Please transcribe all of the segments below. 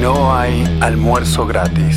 No hay almuerzo gratis.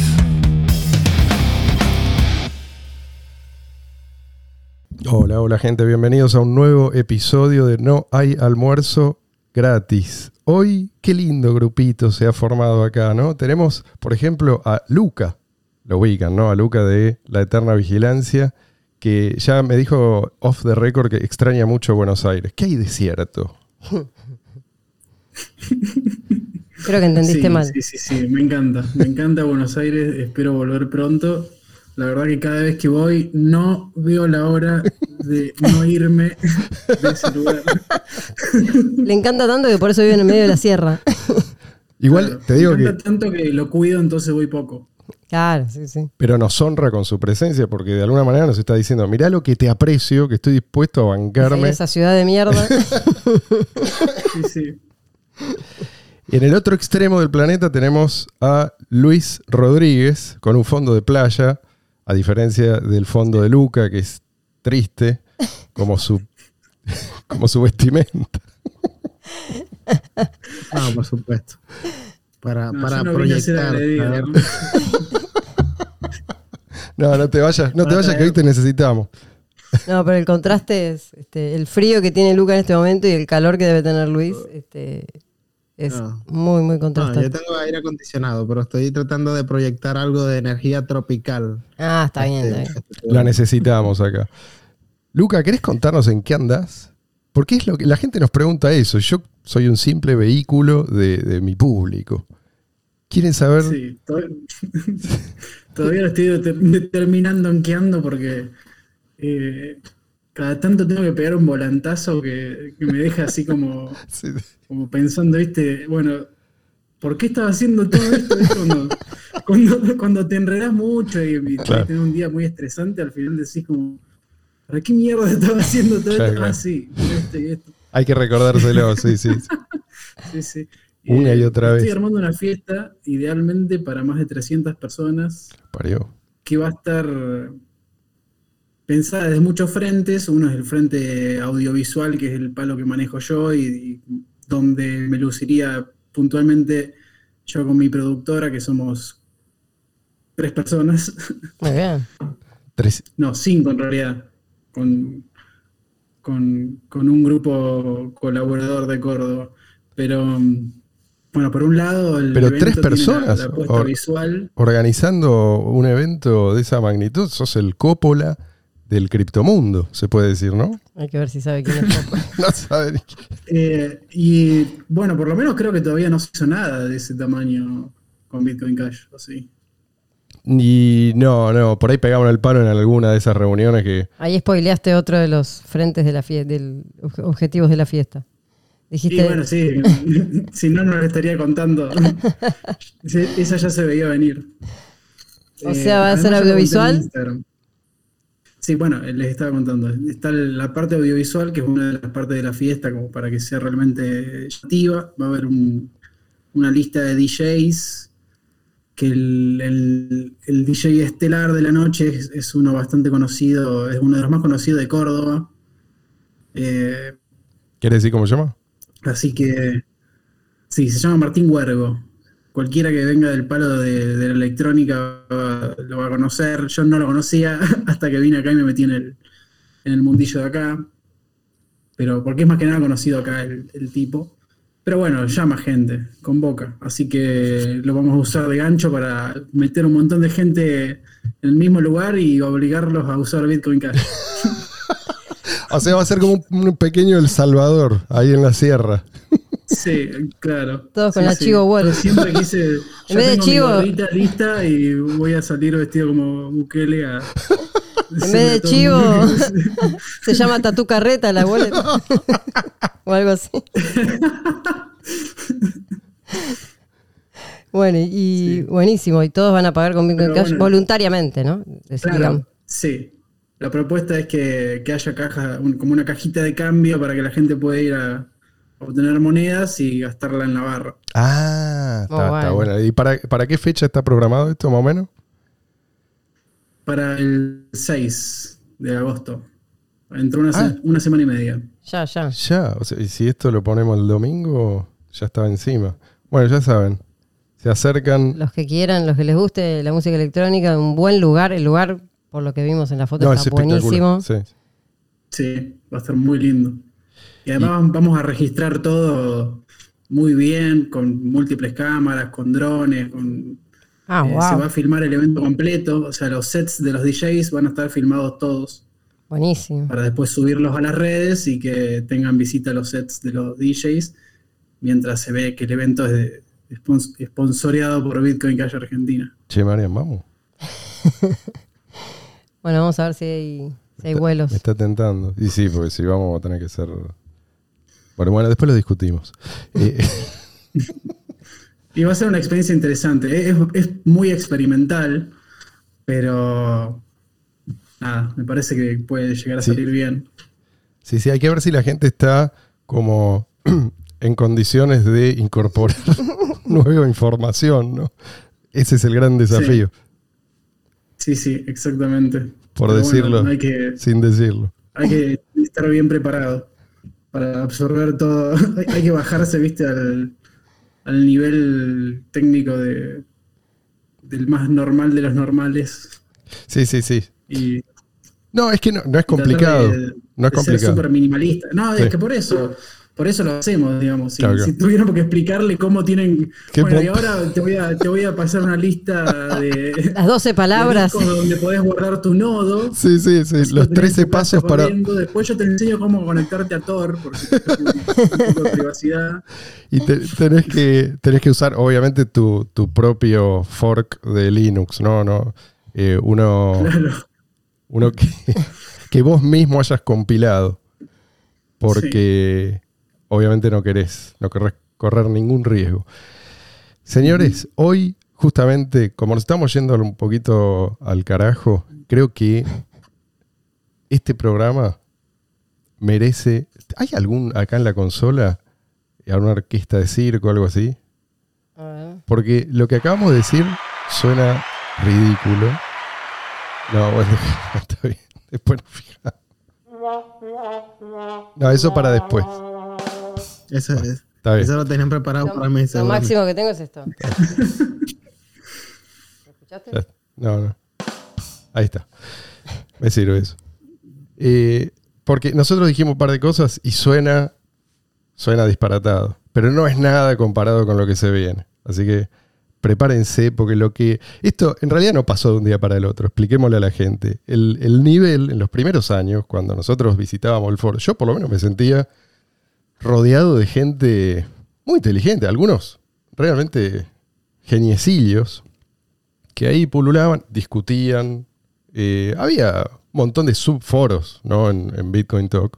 Hola, hola gente, bienvenidos a un nuevo episodio de No hay almuerzo gratis. Hoy, qué lindo grupito se ha formado acá, ¿no? Tenemos, por ejemplo, a Luca, lo ubican, ¿no? A Luca de La Eterna Vigilancia, que ya me dijo off the record que extraña mucho Buenos Aires. ¿Qué hay de cierto? Creo que entendiste sí, mal. Sí, sí, sí, me encanta. Me encanta Buenos Aires, espero volver pronto. La verdad que cada vez que voy no veo la hora de no irme de ese lugar. Le encanta tanto que por eso vive en el medio de la sierra. Igual Claro, te digo me que, encanta tanto que lo cuido, entonces voy poco. Claro, sí, sí. pero nos honra con su presencia porque de alguna manera nos está diciendo, mirá lo que te aprecio, que estoy dispuesto a En bancarme. esa ciudad de mierda. Sí, sí. Y en el otro extremo del planeta tenemos a Luis Rodríguez con un fondo de playa, a diferencia del fondo de Luca, que es triste, como su, como su vestimenta. No, por supuesto. Para, No, para no proyectar. ¿no? No, no te vayas, no te vayas que hoy te necesitamos. No, pero el contraste es este, el frío que tiene Luca en este momento y el calor que debe tener Luis. Este, es No. muy, muy No, contrastante. yo tengo aire acondicionado, pero estoy tratando de proyectar algo de energía tropical. Ah, está bien, está Este, bien. La necesitamos acá. Luca, ¿querés contarnos en qué andas? Porque es lo que la gente nos pregunta eso. Yo soy un simple vehículo de, de mi público. ¿Quieren saber? Sí, todavía, todavía lo estoy deter- determinando en qué ando porque eh, cada tanto tengo que pegar un volantazo que, que me deja así como, Sí. como pensando, viste, bueno, ¿por qué estaba haciendo todo esto? Cuando, cuando, cuando te enredas mucho y, y Claro. tienes un día muy estresante, al final decís como, ¿para qué mierda estaba haciendo todo Claro, esto? claro. Ah, sí, esto y esto. Hay que recordárselo, sí, sí. Sí, sí. Una y otra Estoy vez. armando una fiesta, idealmente para más de 300 personas, Parió. que va a estar pensada desde muchos frentes. Uno es el frente audiovisual, que es el palo que manejo yo y, y donde me luciría puntualmente yo con mi productora, que somos tres personas, Muy bien. Tres- no, cinco en realidad, con, con, con un grupo colaborador de Córdoba. Pero, bueno, por un lado, el Pero evento tres tiene la- personas, la, puesta o- visual. organizando un evento de esa magnitud, sos el cópola del criptomundo, se puede decir, ¿no? Hay que ver si sabe quién es. No saben. Eh, y bueno, por lo menos creo que todavía no se hizo nada de ese tamaño con Bitcoin Cash, ¿o sí? Y no, no, por ahí pegamos el palo en alguna de esas reuniones que. Ahí spoileaste otro de los frentes de la fiesta, del obje- objetivos de la fiesta. Y Dijiste, bueno, sí, si no, no le estaría contando. Esa ya se veía venir. O sea, ¿va a ser lo conté en audiovisual? Sí, bueno, les estaba contando. Está la parte audiovisual, que es una de las partes de la fiesta, como para que sea realmente llamativa. Va a haber un- una lista de DJs, que el, el- el DJ estelar de la noche es, es uno bastante conocido, es uno de los más conocidos de Córdoba. Eh, ¿Quieres decir cómo se llama? Así que sí, se llama Martín Huergo. Cualquiera que venga del palo de, la electrónica lo va a conocer. Yo no lo conocía hasta que vine acá y me metí en el, en el mundillo de acá. Pero porque es más que nada conocido acá el, tipo. Pero bueno, llama gente, convoca. Así que lo vamos a usar de gancho para meter un montón de gente en el mismo lugar y obligarlos a usar Bitcoin Cash. O sea, va a ser como un pequeño El Salvador, ahí en la sierra. Sí, claro. Todos con Sí, la sí. siempre quise. En vez de gorrita lista y voy a salir vestido como Bukele a. En vez de chivo, se llama Tatu Carreta la wallet. o algo así. bueno, y buenísimo. Y todos van a pagar con Bitcoin Cash bueno. voluntariamente, ¿no? Claro, sí. La propuesta es que, que haya caja, un- como una cajita de cambio para que la gente pueda ir a obtener monedas y gastarla en la barra. Ah, está, Muy está bueno. bueno. ¿Y para, para qué fecha está programado esto, más o menos? Para el 6 de agosto. Entre una, se- Ah. una semana y media. Ya, ya. Ya, o sea, y si esto lo ponemos el domingo, ya estaba encima. Bueno, ya saben. se acercan. Los que quieran, los que les guste la música electrónica, un buen lugar. El lugar, por lo que vimos en la foto, No, es está espectacular. buenísimo. Sí. Sí, va a estar muy lindo. Y además vamos a registrar todo muy bien, con múltiples cámaras, con drones, con... Ah, eh, wow. Se va a filmar el evento completo, o sea, los sets de los DJs van a estar filmados todos Buenísimo. para después subirlos a las redes y que tengan visita a los sets de los DJs, mientras se ve que el evento es de, spons- sponsoreado por Bitcoin Calle Argentina. Che, Marian, vamos. Bueno, vamos a ver si hay, si hay vuelos. Me está tentando. Y sí, porque si vamos a tener que ser. Bueno, bueno, después lo discutimos. Eh, Y va a ser una experiencia interesante. Es, es muy experimental, pero nada, me parece que puede llegar a Sí. salir bien. sí, sí, hay que ver si la gente está como en condiciones de incorporar nueva información, ¿no? Ese es el gran desafío, Sí, sí, exactamente. por Pero bueno, decirlo hay, que, sin decirlo. hay que estar bien preparado para absorber todo. hay, que bajarse, viste, al, al nivel técnico de, del más normal de los normales. Sí, sí, sí. Y No, es que no, no es complicado. de- No es de ser complicado. súper minimalista. No, Sí. es que por eso, por eso lo hacemos, digamos. Si, Claro, claro. si tuviéramos que explicarle cómo tienen. ¿Qué Bueno, y ahora te voy a, te voy a pasar una lista de. Las 12 de palabras. donde podés guardar tu nodo. Sí, sí, sí. Los lo tenés 13 en tu casa pasos para. Después yo te enseño cómo conectarte a Tor, porque un poco de privacidad. Y te- tenés, que, tenés que usar, obviamente, tu, tu propio fork de Linux, ¿no? no eh, uno Claro. uno que, que vos mismo hayas compilado. Porque obviamente no querés, no querés correr ningún riesgo. Señores, hoy, justamente, como nos estamos yendo un poquito al carajo, creo que este programa merece. ¿Hay algún acá en la consola? ¿Alguna orquesta de circo o algo así? Porque lo que acabamos de decir suena ridículo. No, bueno, está bien. Después nos fijamos. No, eso para después. Eso, es, Está bien. eso lo tenían preparado Lo, para mí. lo máximo que tengo es esto. ¿Lo escuchaste? No, no. Ahí está. Me sirve eso. Eh, porque nosotros dijimos un par de cosas y suena, suena disparatado. Pero no es nada comparado con lo que se viene. Así que prepárense porque lo que... Esto en realidad no pasó de un día para el otro. Expliquémosle a la gente. El, el nivel en los primeros años, cuando nosotros visitábamos el foro, yo por lo menos me sentía rodeado de gente muy inteligente. Algunos realmente geniecillos que ahí pululaban, discutían. eh, había un montón de subforos ¿no? en, en Bitcoin Talk.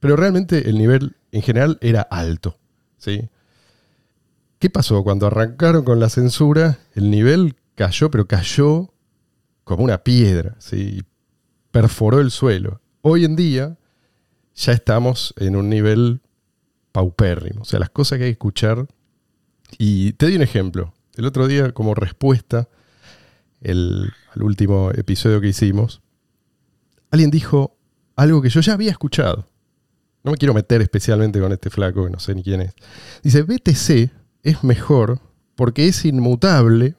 Pero realmente el nivel en general era alto. ¿sí? ¿Qué pasó? Cuando arrancaron con la censura, el nivel cayó, pero cayó como una piedra. ¿sí? Perforó el suelo. Hoy en día ya estamos en un nivel paupérrimo. O sea, las cosas que hay que escuchar. Y te doy un ejemplo. El otro día, como respuesta el, al último episodio que hicimos, alguien dijo algo que yo ya había escuchado. No me quiero meter especialmente con este flaco, que no sé ni quién es. Dice, BTC es mejor porque es inmutable,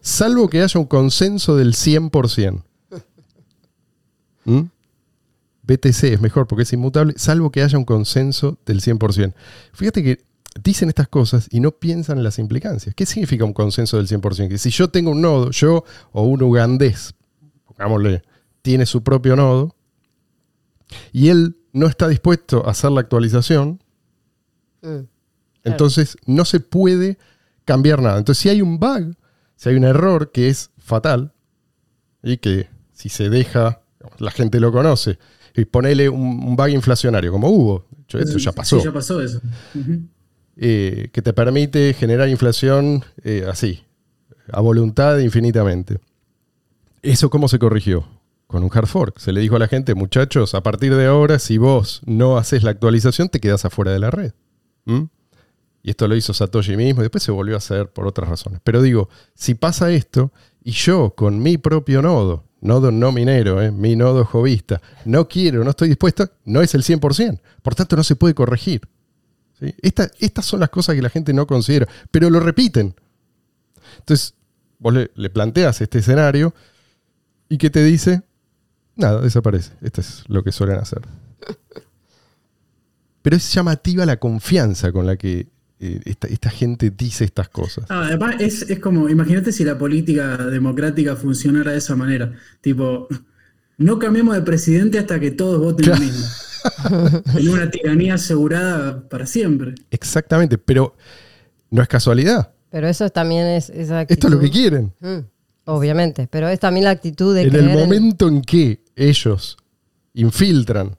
salvo que haya un consenso del 100%. ¿Mm? BTC es mejor porque es inmutable, salvo que haya un consenso del 100%. Fíjate que dicen estas cosas y no piensan en las implicancias. ¿Qué significa un consenso del 100%? Que si yo tengo un nodo, yo o un ugandés, pongámosle, tiene su propio nodo, y él no está dispuesto a hacer la actualización, Mm. entonces no se puede cambiar nada. Entonces si hay un bug, si hay un error que es fatal, y que si se deja, la gente lo conoce, y ponele un, un bug inflacionario, como hubo, eso ya pasó, Sí, ya pasó eso. Ujú. eh, que te permite generar inflación eh, así, a voluntad infinitamente. ¿Eso cómo se corrigió? Con un hard fork. Se le dijo a la gente, muchachos, a partir de ahora, si vos no haces la actualización, te quedas afuera de la red. ¿Mm? Y esto lo hizo Satoshi mismo y después se volvió a hacer por otras razones. Pero digo, si pasa esto y yo con mi propio nodo, nodo no minero, eh, mi nodo jovista, no quiero, no estoy dispuesto, no es el 100%. Por tanto, no se puede corregir. ¿sí? Esta- estas son las cosas que la gente no considera, pero lo repiten. Entonces, vos le, le planteas este escenario y que te dice, nada, desaparece. Esto es lo que suelen hacer. Pero es llamativa la confianza con la que esta, esta gente dice estas cosas. Ah, además, es, es como, imagínate si la política democrática funcionara de esa manera. Tipo, no cambiemos de presidente hasta que todos voten lo mismo. En una tiranía asegurada para siempre. Exactamente, pero no es casualidad. Pero eso también es esa Esto es lo que quieren. Mm, obviamente, pero es también la actitud de En el en- momento en que ellos infiltran,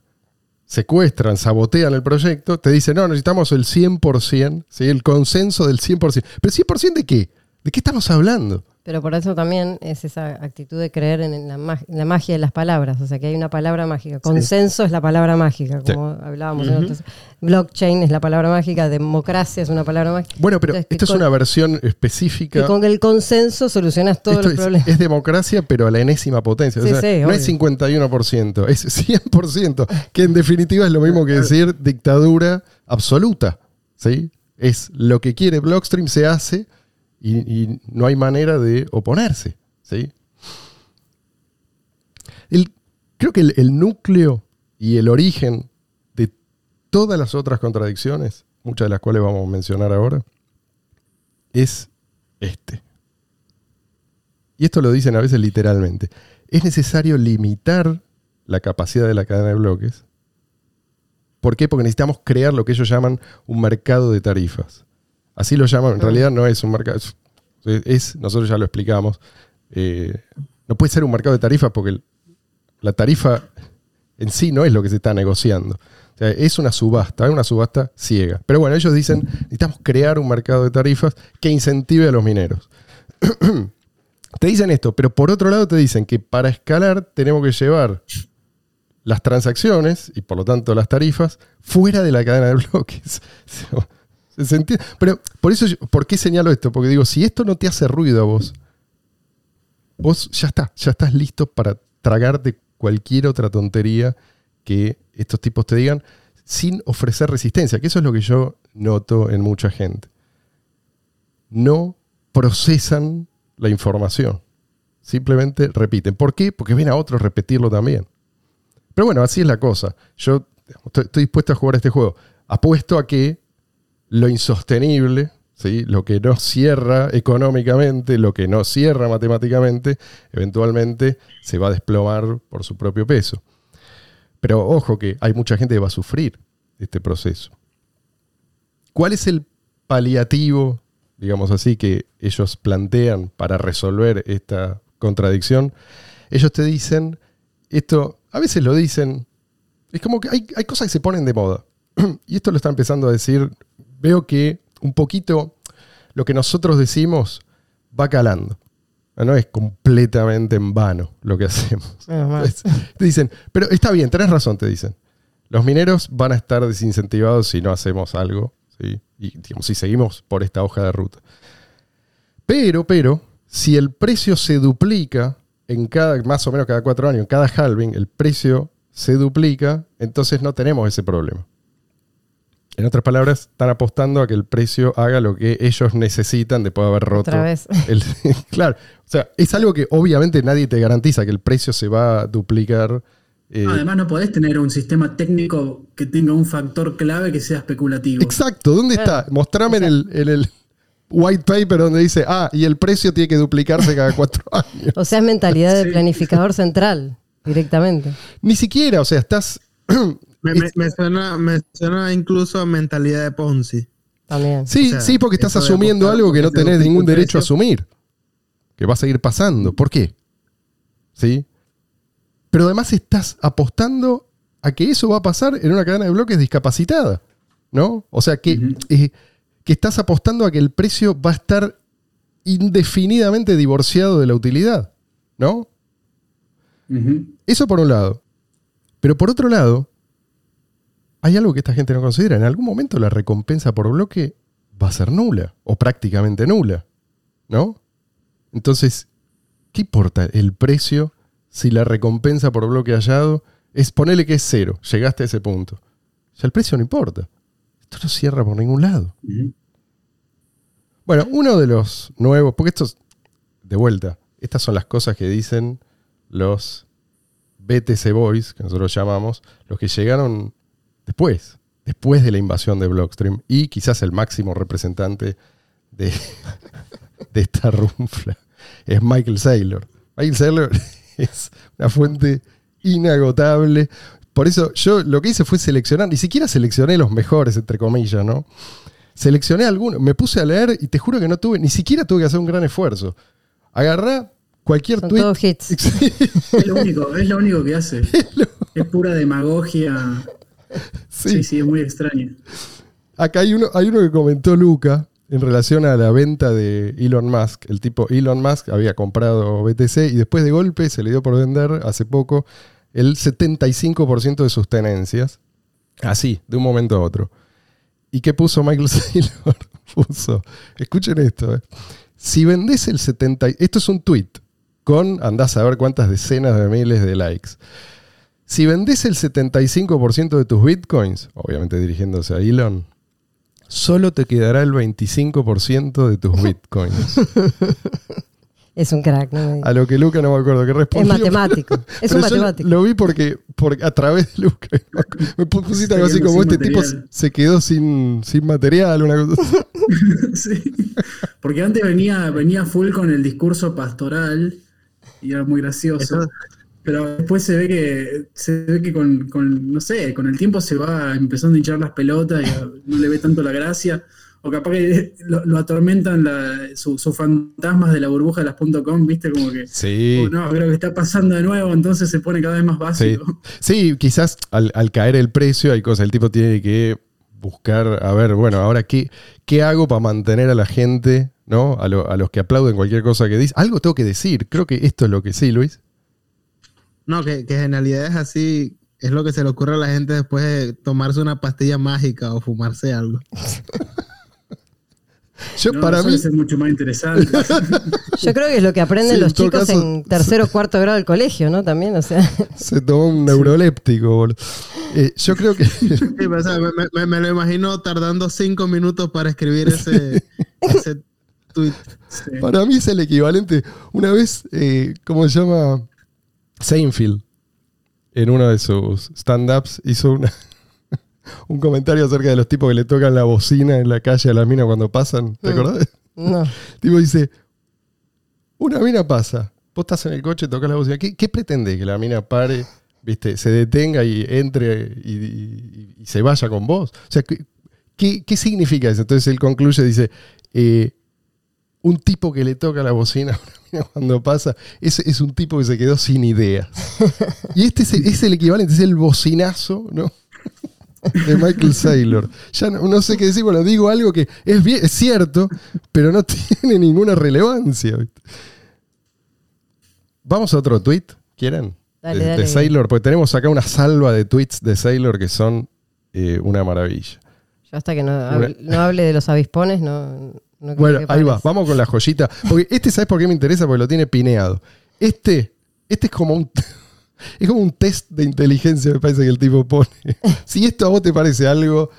secuestran, sabotean el proyecto, te dicen, no, necesitamos el 100%, ¿sí? el consenso del 100%. ¿Pero 100% de qué? ¿De qué estamos hablando? Pero por eso también es esa actitud de creer en la, mag- en la magia de las palabras. O sea, que hay una palabra mágica. Consenso es la palabra mágica, Sí. como hablábamos otros. Blockchain es la palabra mágica. Democracia es una palabra mágica. Bueno, pero Entonces, que esto es con- una versión Que específica. con el consenso solucionas todos Esto los es, problemas. es democracia, pero a la enésima potencia. O Sí, sea, sí, no obvio. es 51%, es 100%, que en definitiva es lo mismo que decir dictadura absoluta. ¿sí? Es lo que quiere Blockstream, se hace y, no hay manera de oponerse. ¿sí? Creo que el, el núcleo y el origen de todas las otras contradicciones, muchas de las cuales vamos a mencionar ahora, es este. Y esto lo dicen a veces literalmente. Es necesario limitar la capacidad de la cadena de bloques. ¿Por qué? Porque necesitamos crear lo que ellos llaman un mercado de tarifas. Así lo llaman, en realidad no es un mercado, es, es- nosotros ya lo explicamos, eh, no puede ser un mercado de tarifas porque el- la tarifa en sí no es lo que se está negociando. O sea, es una subasta, es una subasta ciega. Pero bueno, ellos dicen, necesitamos crear un mercado de tarifas que incentive a los mineros. te dicen esto, pero por otro lado te dicen que para escalar tenemos que llevar las transacciones y por lo tanto las tarifas fuera de la cadena de bloques. Pero por eso, ¿por qué señalo esto? Porque digo, si esto no te hace ruido a vos, vos ya está, ya estás listo para tragarte cualquier otra tontería que estos tipos te digan sin ofrecer resistencia, que eso es lo que yo noto en mucha gente. No procesan la información, simplemente repiten. ¿Por qué? Porque ven a otros repetirlo también. Pero bueno, así es la cosa. Yo estoy, estoy dispuesto a jugar este juego. Apuesto a que lo insostenible, ¿sí? lo que no cierra económicamente, lo que no cierra matemáticamente, eventualmente se va a desplomar por su propio peso. Pero ojo que hay mucha gente que va a sufrir este proceso. ¿Cuál es el paliativo, digamos así, que ellos plantean para resolver esta contradicción? Ellos te dicen, esto, a veces lo dicen, es como que hay, hay cosas que se ponen de moda. Y esto lo está empezando a decir, veo que un poquito lo que nosotros decimos va calando. No es completamente en vano lo que hacemos. Te dicen, pero está bien, tenés razón, te dicen. Los mineros van a estar desincentivados si no hacemos algo, ¿sí? y digamos, si seguimos por esta hoja de ruta. Pero, pero, si el precio se duplica en cada, más o menos cada cuatro años, en cada halving, el precio se duplica, entonces no tenemos ese problema. En otras palabras, están apostando a que el precio haga lo que ellos necesitan después de haber roto. Otra vez. el- claro, o sea, es algo que obviamente nadie te garantiza que el precio se va a duplicar. eh, Además, no podés tener un sistema técnico que tenga un factor clave que sea especulativo. Exacto, ¿dónde Claro. está? Mostrame en el, en el white paper donde dice, ah, y el precio tiene que duplicarse cada cuatro años. O sea, es mentalidad de Sí. planificador central, directamente. Ni siquiera, o sea, estás. Me, me- me suena, me suena incluso a mentalidad de Ponzi. También. Sí, O sea, sí, porque estás asumiendo algo que no tenés ningún derecho a asumir. Que va a seguir pasando. ¿Por qué? ¿Sí? Pero además estás apostando a que eso va a pasar en una cadena de bloques discapacitada. ¿No? O sea, que, eh, que estás apostando a que el precio va a estar indefinidamente divorciado de la utilidad. ¿No? Eso por un lado. Pero por otro lado, hay algo que esta gente no considera. En algún momento la recompensa por bloque va a ser nula o prácticamente nula. ¿No? Entonces, ¿qué importa el precio si la recompensa por bloque hallado es ponerle que es cero? Llegaste a ese punto. Ya el precio no importa. Esto no cierra por ningún lado. Bueno, uno de los nuevos, porque estos, de vuelta, estas son las cosas que dicen los BTC Boys, que nosotros llamamos, los que llegaron después, después de la invasión de Blockstream, y quizás el máximo representante de, de esta runfla es Michael Saylor. Michael Saylor es una fuente inagotable. Por eso yo lo que hice fue seleccionar, ni siquiera seleccioné los mejores, entre comillas, ¿no? Seleccioné algunos, me puse a leer y te juro que no tuve, ni siquiera tuve que hacer un gran esfuerzo. Agarrá cualquier Son tweet. todos hits. Es lo único, es lo único que hace. Es pura demagogia. Sí. Sí, sí, es muy extraño. Acá hay uno, hay uno que comentó Luca en relación a la venta de Elon Musk. El tipo Elon Musk había comprado BTC y después de golpe se le dio por vender hace poco el 75% de sus tenencias. Así, de un momento a otro. ¿Y qué puso Michael Saylor? puso, escuchen esto, eh. si vendés el 70, esto es un tweet con, andás a ver cuántas decenas de miles de likes. Si vendés el 75% de tus bitcoins, obviamente dirigiéndose a Elon, solo te quedará el 25% de tus bitcoins. Es un crack, ¿no? A lo que Luca no me acuerdo que Es respondió. matemático. Es un matemático. Lo vi porque, porque a través de Luca me pusiste algo así como este tipo se quedó sin, sin material, una cosa. Sí. Porque antes venía, venía full con el discurso pastoral y era muy gracioso. Eso- Pero después se ve que, se ve que con, con, no sé, con el tiempo se va empezando a hinchar las pelotas y no le ve tanto la gracia. O capaz que lo, lo atormentan su- sus fantasmas de la burbuja de las .com, viste, como que, Sí. "Oh, no, creo que está pasando de nuevo, entonces se pone cada vez más Sí, básico. Sí, quizás al, al caer el precio hay cosas, el tipo tiene que buscar, a ver, bueno, ahora qué, qué hago para mantener a la gente, ¿no? A, lo- a los que aplauden cualquier cosa que dice. Algo tengo que decir, creo que esto es lo que sí, Luis. No, que, que genialidades así es lo que se le ocurre a la gente después de tomarse una pastilla mágica o fumarse algo. Yo No, para mí, ser mucho más interesante. Yo creo que es lo que aprenden Sí, los chicos caso- en tercero o cuarto grado del colegio, ¿no? También, o sea. se tomó un neuroléptico, boludo. Eh, yo creo que Sí, pero, o sea, me, me- me lo imagino tardando cinco minutos para escribir ese, ese tweet. Sí. para mí es el equivalente. Una vez, eh, ¿cómo se llama? Seinfeld, en uno de sus stand-ups, hizo una, un comentario acerca de los tipos que le tocan la bocina en la calle a las minas cuando pasan. ¿Te Mm. acordás? No. Tipo dice, una mina pasa, vos estás en el coche, tocas la bocina. ¿Qué, qué pretende? Que la mina pare, viste, se detenga y entre y, y- y se vaya con vos. O sea, ¿qué, qué, qué significa eso? Entonces él concluye, dice, eh, un tipo que le toca la bocina cuando pasa, es, es un tipo que se quedó sin ideas. Y este es el, es el equivalente, es el bocinazo, ¿no? de Michael Saylor. Ya no, no sé qué decir, bueno, digo algo que es, bien, es cierto, pero no tiene ninguna relevancia. Vamos a otro tweet, ¿quieren? Dale, de, de dale. Saylor, porque tenemos acá una salva de tweets de Saylor que son eh, una maravilla. Yo hasta que no, hable, no hable de los avispones, no. No Bueno, ahí va, vamos con la joyita. Porque este, ¿sabes por qué me interesa? Porque lo tiene pineado. Este, este es como un. Es como un test de inteligencia, me parece que el tipo pone. Si esto a vos te parece algo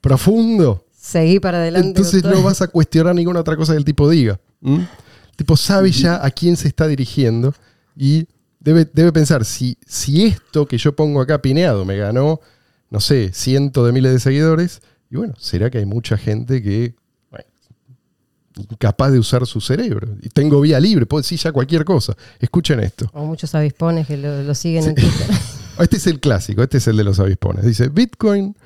profundo, Seguí para adelante. entonces no vas a cuestionar ninguna otra cosa que el tipo diga. El tipo sabe ya a quién se está dirigiendo y debe, debe pensar, si, si esto que yo pongo acá pineado me ganó, no sé, cientos de miles de seguidores, y bueno, será que hay mucha gente que incapaz de usar su cerebro. Y tengo vía libre, puedo decir ya cualquier cosa. Escuchen esto. O muchos avispones que lo, lo siguen en Twitter. Este es el clásico, este es el de los avispones. Dice, Bitcoin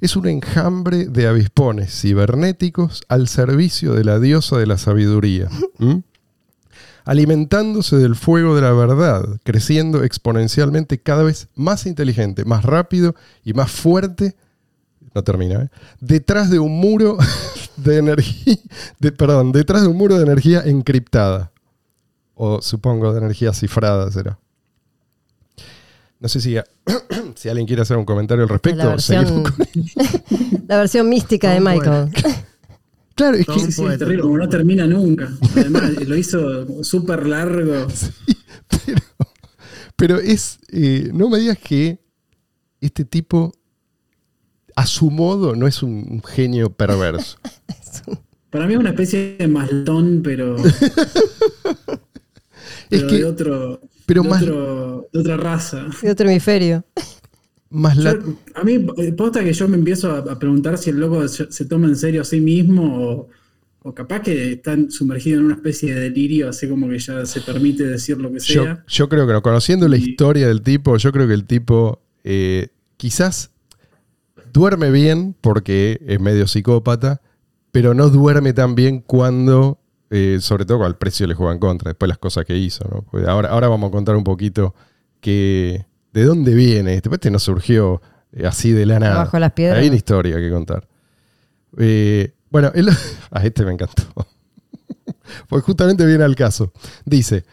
es un enjambre de avispones cibernéticos al servicio de la diosa de la sabiduría, alimentándose del fuego de la verdad, creciendo exponencialmente cada vez más inteligente, más rápido y más fuerte. No termina, ¿eh? Detrás de un muro de energía, de, perdón, detrás de un muro de energía encriptada. O supongo de energía cifrada será. No sé si, si alguien quiere hacer un comentario al respecto. La versión, seguimos con- la versión mística de Michael. Claro, es Todo que Sí, sí, terrible, como no termina nunca. Además, lo hizo súper largo. pero, pero es. eh, no me digas que este tipo a su modo no es un, genio perverso. Para mí es una especie de maldón, pero, Es que- de, otro, pero de, más- otro- de otra raza. De otro hemisferio. Más la- Yo- a mí, eh, posta que yo me empiezo a, a preguntar si el loco se, se toma en serio a sí mismo o, o capaz que está sumergido en una especie de delirio, así como que ya se permite decir lo que yo, sea. yo creo que no. Conociendo la historia del tipo, yo creo que el tipo eh, quizás duerme bien porque es medio psicópata, pero no duerme tan bien cuando, eh, sobre todo cuando el precio le juega en contra, después las cosas que hizo. ¿no? Ahora, ahora vamos a contar un poquito que, de dónde viene. Este este no surgió eh, así de la nada. Bajo las piedras. Hay una historia que contar. Eh, bueno, él- a este me encantó. Pues justamente viene al caso. Dice,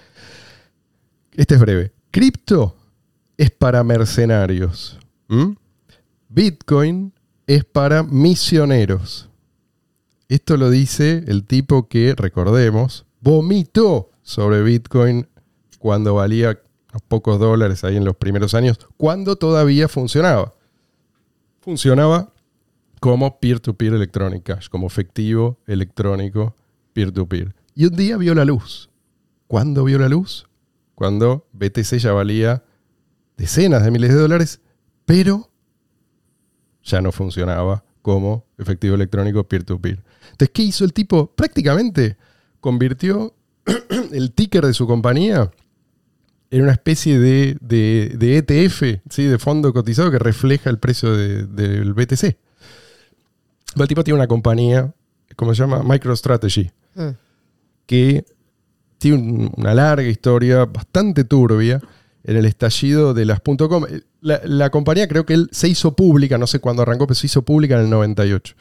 este es breve. Cripto es para mercenarios. ¿m? Bitcoin es para misioneros. Esto lo dice el tipo que, recordemos, vomitó sobre Bitcoin cuando valía unos pocos dólares ahí en los primeros años, cuando todavía funcionaba. Funcionaba como peer-to-peer electronic cash, como efectivo electrónico peer-to-peer. Y un día vio la luz. ¿Cuándo vio la luz? Cuando BTC ya valía decenas de miles de dólares, pero ya no funcionaba como efectivo electrónico peer-to-peer. Entonces, ¿qué hizo el tipo? Prácticamente convirtió el ticker de su compañía en una especie de, de- de ETF, ¿sí? de fondo cotizado que refleja el precio de- del BTC. El tipo tiene una compañía, ¿cómo se llama? MicroStrategy, Mm. que tiene un- una larga historia bastante turbia en el estallido de las .com. La, compañía creo que él se hizo pública, no sé cuándo arrancó, pero se hizo pública en el 98.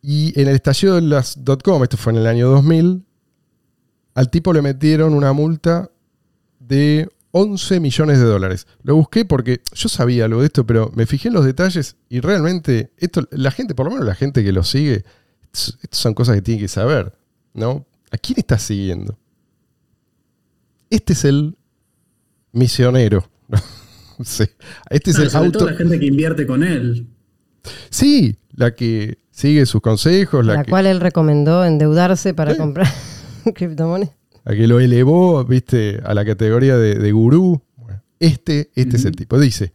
Y en el estallido de las .com, esto fue en el año 2000, al tipo le metieron una multa de 11 millones de dólares. Lo busqué porque yo sabía algo de esto, pero me fijé en los detalles y realmente esto, la gente, por lo menos la gente que lo sigue, estas son cosas que tiene que saber, ¿no? ¿A quién está siguiendo? Este es el misionero. Sí. Este es No, el sobre auto. todo la gente que invierte con él. Sí, la que sigue sus consejos, la, La que, cual él recomendó endeudarse para Sí. comprar criptomonedas. la que lo elevó, viste, a la categoría de, de gurú. Bueno, este, este es el tipo. Dice,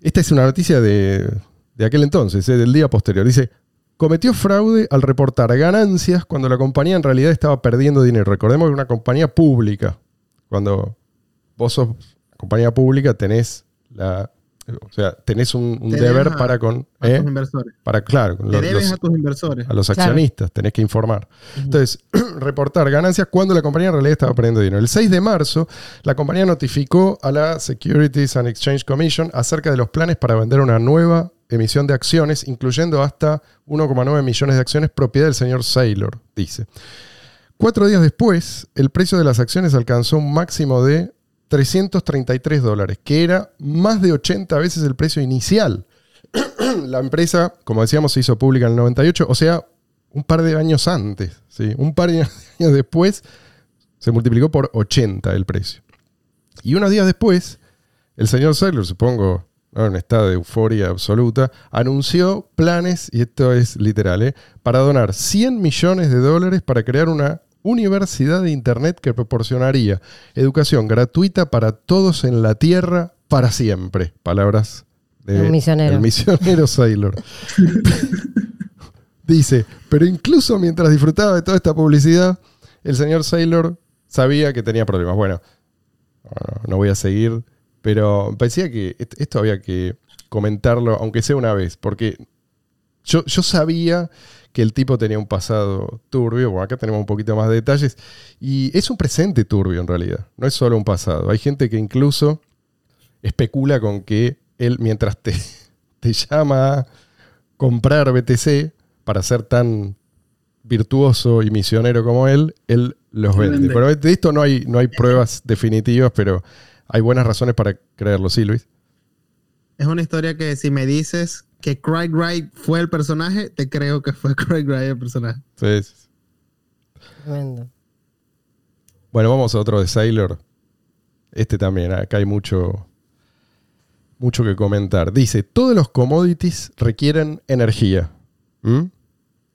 esta es una noticia de, de aquel entonces, eh, del día posterior. Dice, cometió fraude al reportar ganancias cuando la compañía en realidad estaba perdiendo dinero. Recordemos que una compañía pública. Cuando vos sos compañía pública tenés la... O sea, tenés un, un Te deber a- para con... A ¿eh? tus inversores. Para, claro, Te los- debes los- a tus inversores. a los Claro. accionistas, tenés que informar. Entonces, reportar ganancias cuando la compañía en realidad estaba perdiendo dinero. El 6 de marzo, la compañía notificó a la Securities and Exchange Commission acerca de los planes para vender una nueva emisión de acciones, incluyendo hasta 1,9 millones de acciones propiedad del señor Saylor, dice. Cuatro días después, el precio de las acciones alcanzó un máximo de 333 dólares, que era más de 80 veces el precio inicial. La empresa, como decíamos, se hizo pública en el 98, o sea, un par de años antes. ¿sí? Un par de años después se multiplicó por 80 el precio. Y unos días después, el señor Saylor, supongo, en estado de euforia absoluta, anunció planes, y esto es literal, ¿eh? para donar 100 millones de dólares para crear una universidad de Internet que proporcionaría educación gratuita para todos en la Tierra para siempre. Palabras de El misionero. el misionero Saylor. Dice, pero incluso mientras disfrutaba de toda esta publicidad, el señor Saylor sabía que tenía problemas. Bueno, no, voy a seguir, pero parecía que est- esto había que comentarlo, aunque sea una vez, porque yo, yo sabía que el tipo tenía un pasado turbio, bueno, acá tenemos un poquito más de detalles, y es un presente turbio en realidad, no es solo un pasado. Hay gente que incluso especula con que él, mientras te, te llama a comprar BTC para ser tan virtuoso y misionero como él, él los Lo vende. vende. Pero de esto no hay, no hay pruebas definitivas, pero hay buenas razones para creerlo, sí, Luis. Es una historia que si me dices que Craig Wright fue el personaje, te creo que fue Craig Wright el personaje. Sí, sí. Tremendo. Bueno, vamos a otro de Sailor. Este también, acá hay mucho, mucho que comentar. Dice, todos los commodities requieren energía. ¿Mm?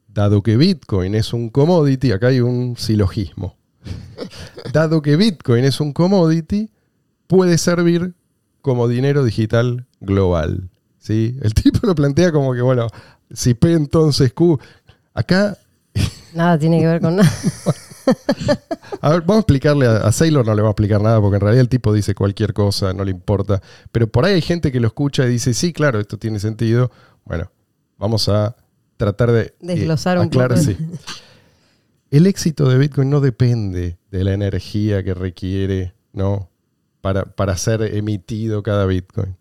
Dado que Bitcoin es un commodity, acá hay un silogismo. Dado que Bitcoin es un commodity, puede servir como dinero digital global. ¿Sí? El tipo lo plantea como que, bueno, si P entonces Q. Acá Nada tiene que ver con nada. A ver, vamos a explicarle a, a Sailor, no le vamos a explicar nada, porque en realidad el tipo dice cualquier cosa, no le importa. Pero por ahí hay gente que lo escucha y dice, sí, claro, esto tiene sentido. Bueno, vamos a tratar de... eh, Desglosar un poco. sí. El éxito de Bitcoin no depende de la energía que requiere, ¿no? Para, para ser emitido cada Bitcoin.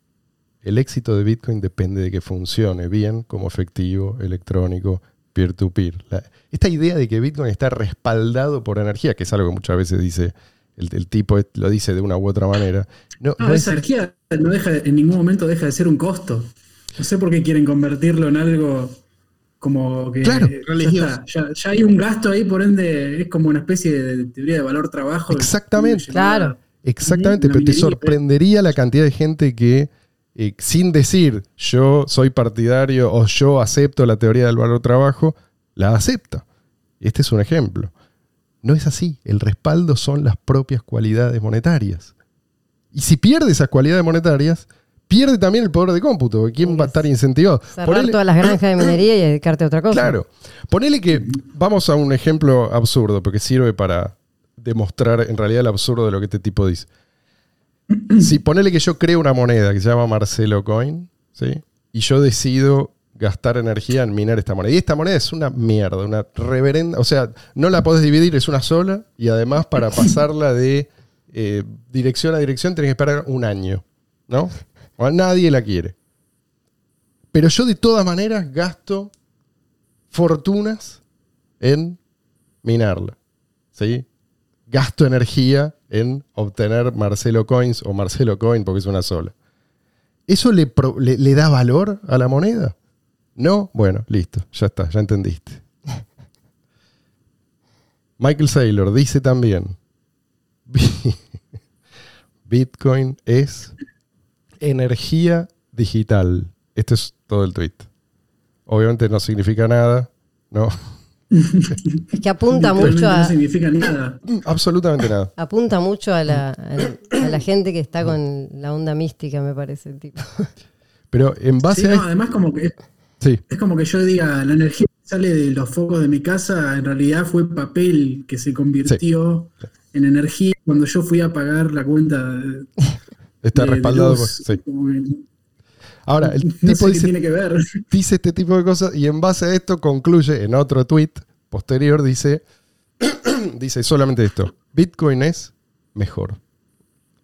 El éxito de Bitcoin depende de que funcione bien como efectivo, electrónico, peer-to-peer. Esta idea de que Bitcoin está respaldado por energía, que es algo que muchas veces dice el, el tipo, lo dice de una u otra manera. No, No, no es- esa energía no deja, en ningún momento deja de ser un costo. No sé por qué quieren convertirlo en algo como que Claro, ya, religioso. está, ya, ya hay un gasto ahí, por ende es como una especie de teoría de valor trabajo. Exactamente. Claro. Exactamente, pero te sorprendería la cantidad de gente que, eh, sin decir yo soy partidario o yo acepto la teoría del valor trabajo, la acepta. Este es un ejemplo. No es así. El respaldo son las propias cualidades monetarias. Y si pierde esas cualidades monetarias, pierde también el poder de cómputo. ¿Quién va a estar incentivado? Cerrar Ponele- todas las granjas de minería y dedicarte a otra cosa. Claro. Ponele que vamos a un ejemplo absurdo, porque sirve para demostrar en realidad el absurdo de lo que este tipo dice. Si ponele que yo creo una moneda que se llama Marcelo Coin, ¿sí? Y yo decido gastar energía en minar esta moneda. Y esta moneda es una mierda, una reverenda. O sea, no la podés dividir, es una sola. Y además, para pasarla de eh, dirección a dirección, tenés que esperar un año. ¿No? O nadie la quiere. Pero yo de todas maneras gasto fortunas en minarla. ¿Sí? Gasto energía en obtener Marcelo Coins o Marcelo Coin porque es una sola. ¿Eso le, le da valor a la moneda? No, bueno, listo, ya está, ya entendiste. Michael Saylor dice también, Bitcoin es energía digital. Este es todo el tweet. Obviamente no significa nada, no, Es que apunta mucho No a, significa nada. absolutamente nada. apunta mucho a la, a, a la gente que está con la onda mística, me parece el tipo. Pero en base Sí, a no, además como que sí, es como que yo diga, la energía que sale de los focos de mi casa en realidad fue papel que se convirtió en energía cuando yo fui a pagar la cuenta de, está de- de respaldado. por- sí. Ahora, el no tipo dice, tiene que ver. dice este tipo de cosas y en base a esto concluye en otro tweet posterior, dice, dice solamente esto, Bitcoin es mejor.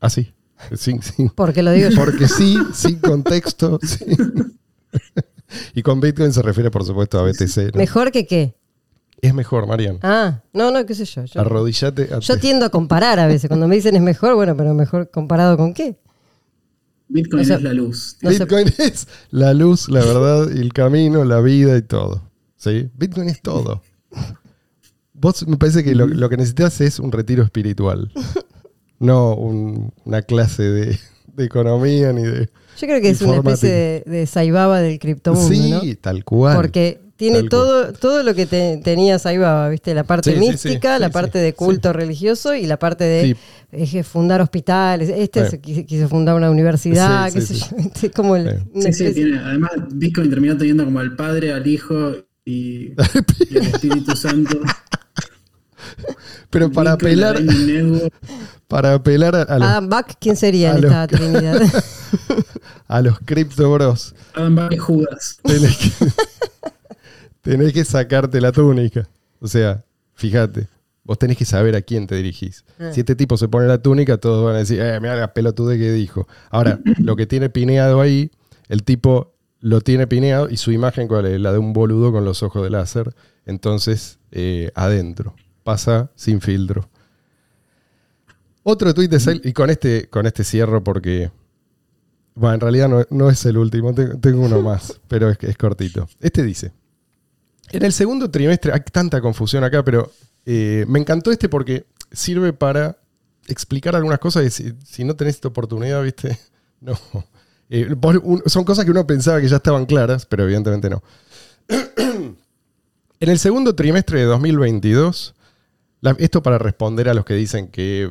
Así, sin, sin- Porque lo digo yo. porque sí, sin contexto. y con Bitcoin se refiere, por supuesto, a BTC. ¿no? ¿Mejor que qué? Es mejor, Marian. Ah, no, no, qué sé yo. Yo, Arrodillate. a- yo tiendo a comparar a veces. Cuando me dicen es mejor, bueno, pero mejor comparado con qué. Bitcoin O sea, es la luz. no. Bitcoin es la luz, la verdad, y el camino, la vida y todo. ¿Sí? Bitcoin es todo. Vos me parece que lo, lo que necesitas es un retiro espiritual. No un- una clase de, de economía ni de. Yo creo que es una especie de, de Saibaba del criptomundo, sí, ¿no? tal cual. Porque tiene Tal todo, todo lo que te- tenía Saibaba, ¿viste? La parte Sí, sí, sí, mística, sí, la sí, parte de culto religioso y la parte de Sí. eh, fundar hospitales. Este Sí. se quiso, quiso fundar una universidad, Sí, qué sí, sé sí. yo. Como el, Sí. Sí, tiene, además Bitcoin terminó teniendo como al Padre, al Hijo y, y al Espíritu Santo. Pero para Bitcoin, apelar, para apelar a, a los, Adam Back, ¿quién sería a en los- esta trinidad? a los cripto bros, Adam Back y Judas. Tenés que, sacarte la túnica. O sea, fíjate, vos tenés que saber a quién te dirigís. Ah. Si este tipo se pone la túnica, todos van a decir, eh, mira la pelotude que dijo. Ahora, lo que tiene pineado ahí, el tipo lo tiene pineado y su imagen, ¿cuál es? La de un boludo con los ojos de láser. Entonces, eh, adentro. Pasa sin filtro. Otro tuit de Sail, y con este, con este cierro porque, bueno, en realidad no, no es el último, tengo, tengo uno más, pero es, es cortito. Este dice, en el segundo trimestre, hay tanta confusión acá, pero eh, me encantó este porque sirve para explicar algunas cosas y si, no tenés esta oportunidad, viste, no. Eh, son cosas que uno pensaba que ya estaban claras, pero evidentemente no. en el segundo trimestre de 2022, la- esto para responder a los que dicen que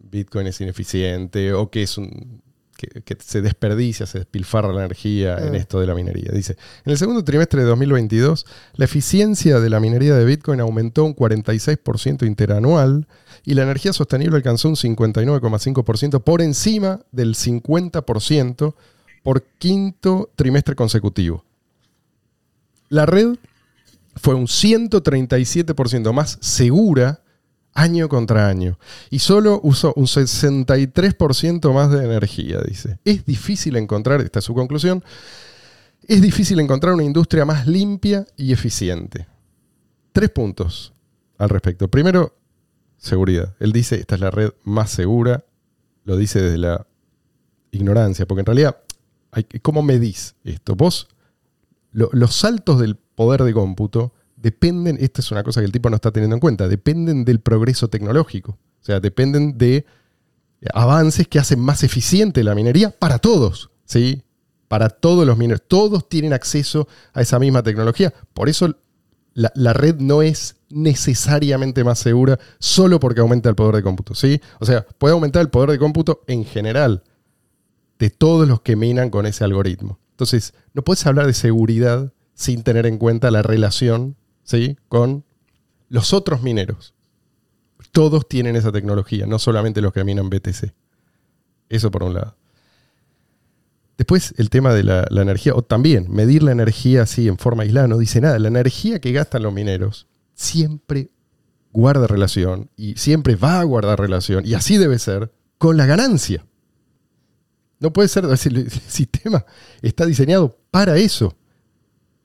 Bitcoin es ineficiente o que es un que, que se desperdicia, se despilfarra la energía en Mm. esto de la minería. Dice, en el segundo trimestre de 2022, la eficiencia de la minería de Bitcoin aumentó un 46% interanual y la energía sostenible alcanzó un 59,5% por encima del 50% por quinto trimestre consecutivo. La red fue un 137% más segura año contra año. Y solo usó un 63% más de energía, dice. Es difícil encontrar, esta es su conclusión, es difícil encontrar una industria más limpia y eficiente. Tres puntos al respecto. Primero, seguridad. Él dice, esta es la red más segura, lo dice desde la ignorancia, porque en realidad, ¿cómo medís esto? Vos, lo- los saltos del poder de cómputo dependen, esta es una cosa que el tipo no está teniendo en cuenta, dependen del progreso tecnológico. O sea, dependen de avances que hacen más eficiente la minería para todos, ¿sí? Para todos los mineros. Todos tienen acceso a esa misma tecnología. Por eso la, red no es necesariamente más segura solo porque aumenta el poder de cómputo, ¿sí? O sea, puede aumentar el poder de cómputo en general de todos los que minan con ese algoritmo. Entonces, no puedes hablar de seguridad sin tener en cuenta la relación ¿sí? con los otros mineros. Todos tienen esa tecnología, no solamente los que minan BTC. Eso por un lado. Después el tema de la, la energía, o también medir la energía así en forma aislada, no dice nada. La energía que gastan los mineros siempre guarda relación y siempre va a guardar relación, y así debe ser, con la ganancia. No puede ser, el sistema está diseñado para eso.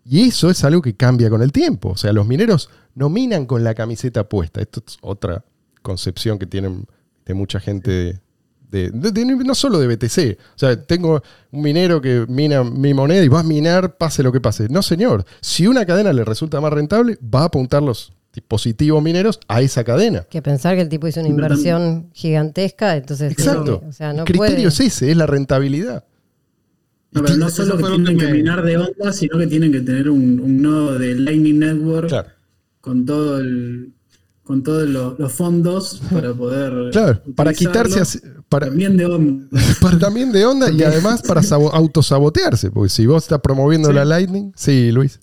Y eso es algo que cambia con el tiempo. O sea, los mineros no minan con la camiseta puesta. Esto es otra concepción que tienen de mucha gente, de, de- de- no solo de BTC. O sea, tengo un minero que mina mi moneda y va a minar pase lo que pase. No, señor. Si una cadena le resulta más rentable, va a apuntar los dispositivos mineros a esa cadena. Que pensar que el tipo hizo una inversión gigantesca, entonces Exacto. que- o sea, no el criterio puede. es ese, es la rentabilidad. No, pero no Eso solo que tienen que que, me- minar de onda, sino que tienen que tener un, un nodo de Lightning Network Claro. con todo el con todos los, los fondos para poder Claro, para quitarse así- para, también de onda. para también de onda y además para sabo- autosabotearse, porque si vos estás promoviendo Sí. la Lightning, sí, Luis.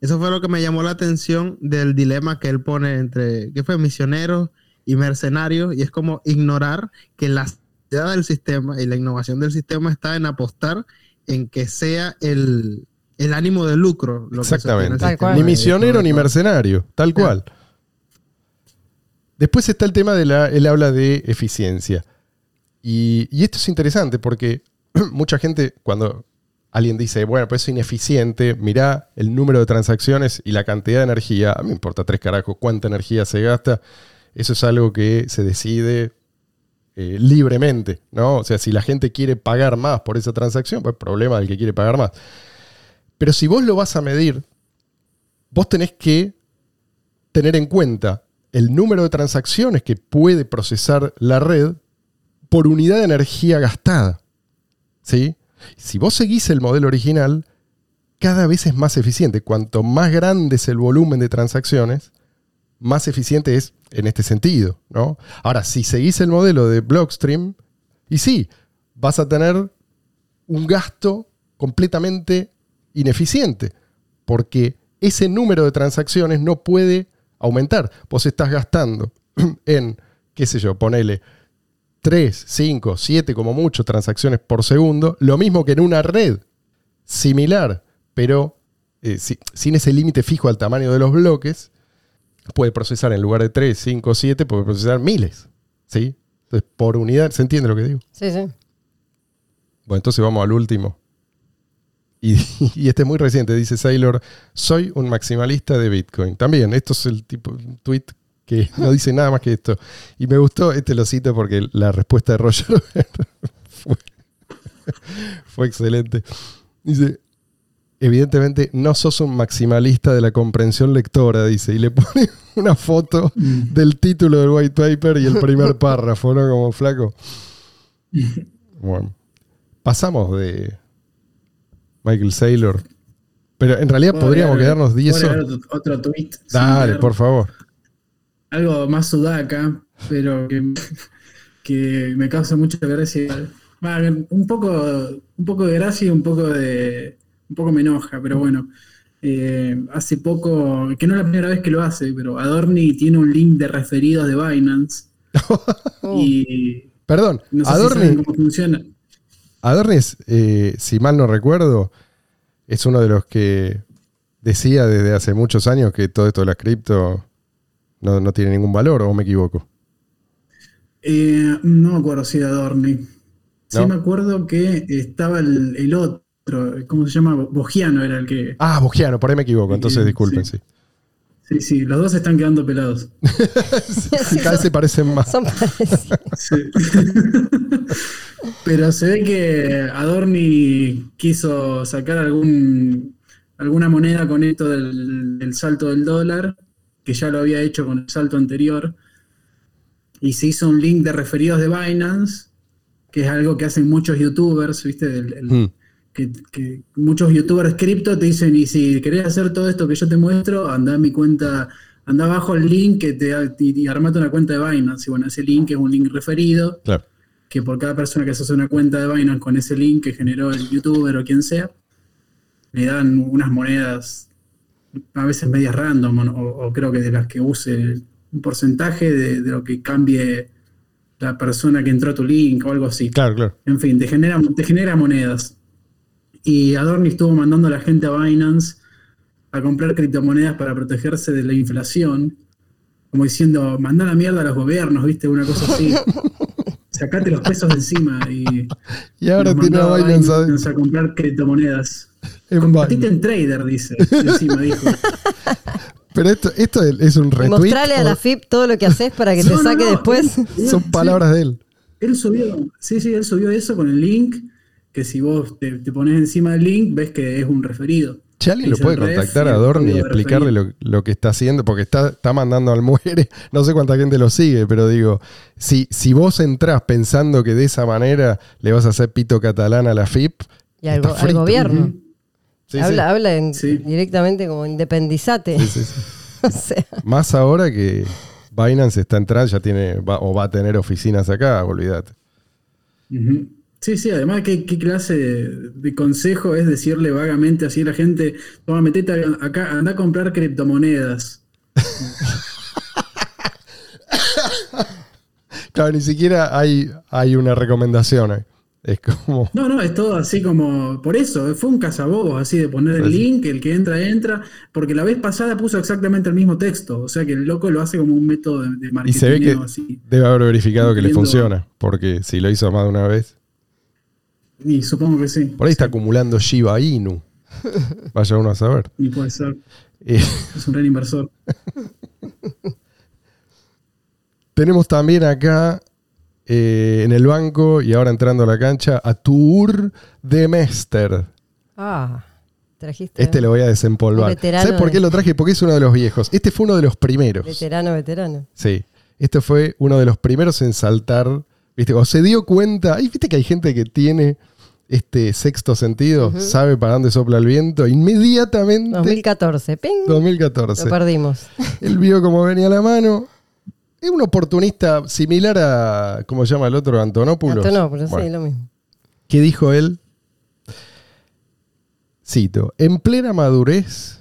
Eso fue lo que me llamó la atención del dilema que él pone entre, ¿qué fue? Misioneros y mercenarios. Y es como ignorar que la idea del sistema y la innovación del sistema está en apostar en que sea el, el ánimo de lucro. Lo que Exactamente. Tal sistema cual. Ni misionero ni mercenario, tal cual. Después está el tema de la, él habla de eficiencia. Y, y esto es interesante porque mucha gente cuando alguien dice, bueno, pues es ineficiente, mirá el número de transacciones y la cantidad de energía, a mí me importa tres carajos cuánta energía se gasta, eso es algo que se decide eh, libremente, ¿no? O sea, si la gente quiere pagar más por esa transacción, pues problema del que quiere pagar más. Pero si vos lo vas a medir, vos tenés que tener en cuenta el número de transacciones que puede procesar la red por unidad de energía gastada. ¿Sí? Si vos seguís el modelo original, cada vez es más eficiente. Cuanto más grande es el volumen de transacciones, más eficiente es en este sentido. ¿no? Ahora, si seguís el modelo de Blockstream, y sí, vas a tener un gasto completamente ineficiente, porque ese número de transacciones no puede aumentar. Vos estás gastando en, qué sé yo, ponele 3, 5, 7 como mucho transacciones por segundo, lo mismo que en una red similar, pero eh, si- sin ese límite fijo al tamaño de los bloques, puede procesar en lugar de 3, 5, 7, puede procesar miles. ¿Sí? Entonces, por unidad, ¿se entiende lo que digo? Sí, sí. Bueno, entonces vamos al último. Y, y este es muy reciente, dice Sailor, soy un maximalista de Bitcoin. También, esto es el tipo un tweet que no dice nada más que esto. Y me gustó, este lo cito porque la respuesta de Roger fue, fue excelente. Dice, evidentemente no sos un maximalista de la comprensión lectora, dice, y le pone una foto del título del white paper y el primer párrafo, ¿no? Como flaco. Bueno. pasamos de Michael Saylor. Pero en realidad ¿Puedo podríamos quedarnos 10 puedo horas. agregar otro, otro tweet. sin Dale, por favor. Algo más sudaca, pero que, que me causa mucha gracia. Un poco, un poco de gracia y un poco de. Un poco me enoja, pero bueno. Eh, hace poco, que no es la primera vez que lo hace, pero Adorni tiene un link de referidos de Binance. Oh. Y Perdón, no sé Adorni, saben cómo funciona. Adorni es, eh, si mal no recuerdo, es uno de los que decía desde hace muchos años que todo esto de las cripto no, no tiene ningún valor, o me equivoco. Eh, no me acuerdo si era Adorni. Sí ¿No? me acuerdo que estaba el, el otro, ¿cómo se llama? Bogiano era el que... Ah, Bugiano, por ahí me equivoco, entonces Eh, disculpen, sí. sí. Sí, sí, los dos se están quedando pelados. Cada vez se parecen más. Son parecidos. Sí. Pero se ve que Adorni quiso sacar algún, alguna moneda con esto del, del salto del dólar, que ya lo había hecho con el salto anterior, y se hizo un link de referidos de Binance, que es algo que hacen muchos youtubers, ¿viste? El- el- Mm. Que, que muchos youtubers cripto te dicen, y si querés hacer todo esto que yo te muestro, anda a mi cuenta, anda abajo el link que te, y, y armate una cuenta de Binance. Y bueno, ese link es un link referido, Claro. que por cada persona que se hace una cuenta de Binance con ese link que generó el youtuber o quien sea, le dan unas monedas a veces medias random, o, o creo que de las que use un porcentaje de, de lo que cambie la persona que entró a tu link o algo así. Claro, claro. En fin, te genera, te genera monedas. Y Adorni estuvo mandando a la gente a Binance a comprar criptomonedas para protegerse de la inflación, como diciendo, mandá la mierda a los gobiernos, ¿viste? Una cosa así. Sacate los pesos de encima y, Y ahora tiene a Binance a comprar criptomonedas. Convertite en trader, dice. Encima dijo. Pero esto, esto es un retweet. mostrale a la FIP todo lo que haces para que te No, no, saque no, después. él- él- Son sí. palabras de él. Él subió, sí, sí, él subió eso con el link, que si vos te, te pones encima del link, ves que es un referido. Che, alguien lo puede contactar a Dorni y explicarle lo, lo que está haciendo, porque está, está mandando al muere. No sé cuánta gente lo sigue, pero digo, si, si vos entrás pensando que de esa manera le vas a hacer pito catalán a la FIP, Y al, gobierno. Sí, habla habla en- Sí. directamente como independizate. sí, sí, sí. o sea, Más ahora que Binance está entrando, ya tiene, va- o va a tener oficinas acá, olvídate. Ujú. Sí, sí, además, ¿qué, qué clase de, consejo es decirle vagamente así a la gente, toma, metete acá, anda a comprar criptomonedas? Claro, ni siquiera hay, hay una recomendación. ahí. Es como. No, no, es todo así como, por eso, fue un cazabobos así de poner el link, el que entra, entra, porque la vez pasada puso exactamente el mismo texto, o sea que el loco lo hace como un método de, de Y marketing. se ve que así. debe haber verificado que le funciona, porque si lo hizo más de una vez. Y supongo que sí. Por ahí está acumulando Shiba Inu. Vaya uno a saber. Y puede ser, Eh, es un gran inversor. tenemos también acá eh, en el banco y ahora entrando a la cancha a Tour de Mester. ah, trajiste. Este lo voy a desempolvar. ¿Sabes por qué lo traje? Porque es uno de los viejos. Este fue uno de los primeros. Veterano, veterano. Sí. Este fue uno de los primeros en saltar. ¿Viste? O se dio cuenta. Ay, ¿Viste que hay gente que tiene este sexto sentido? Sabe para dónde sopla el viento. Inmediatamente. 2014. ¡Ping! 2014. Lo perdimos. Él vio cómo venía la mano. Es un oportunista similar a. ¿Cómo se llama el otro? Antonopoulos. Antonopoulos, sí, Bueno, lo mismo. ¿Qué dijo él? Cito, en plena madurez,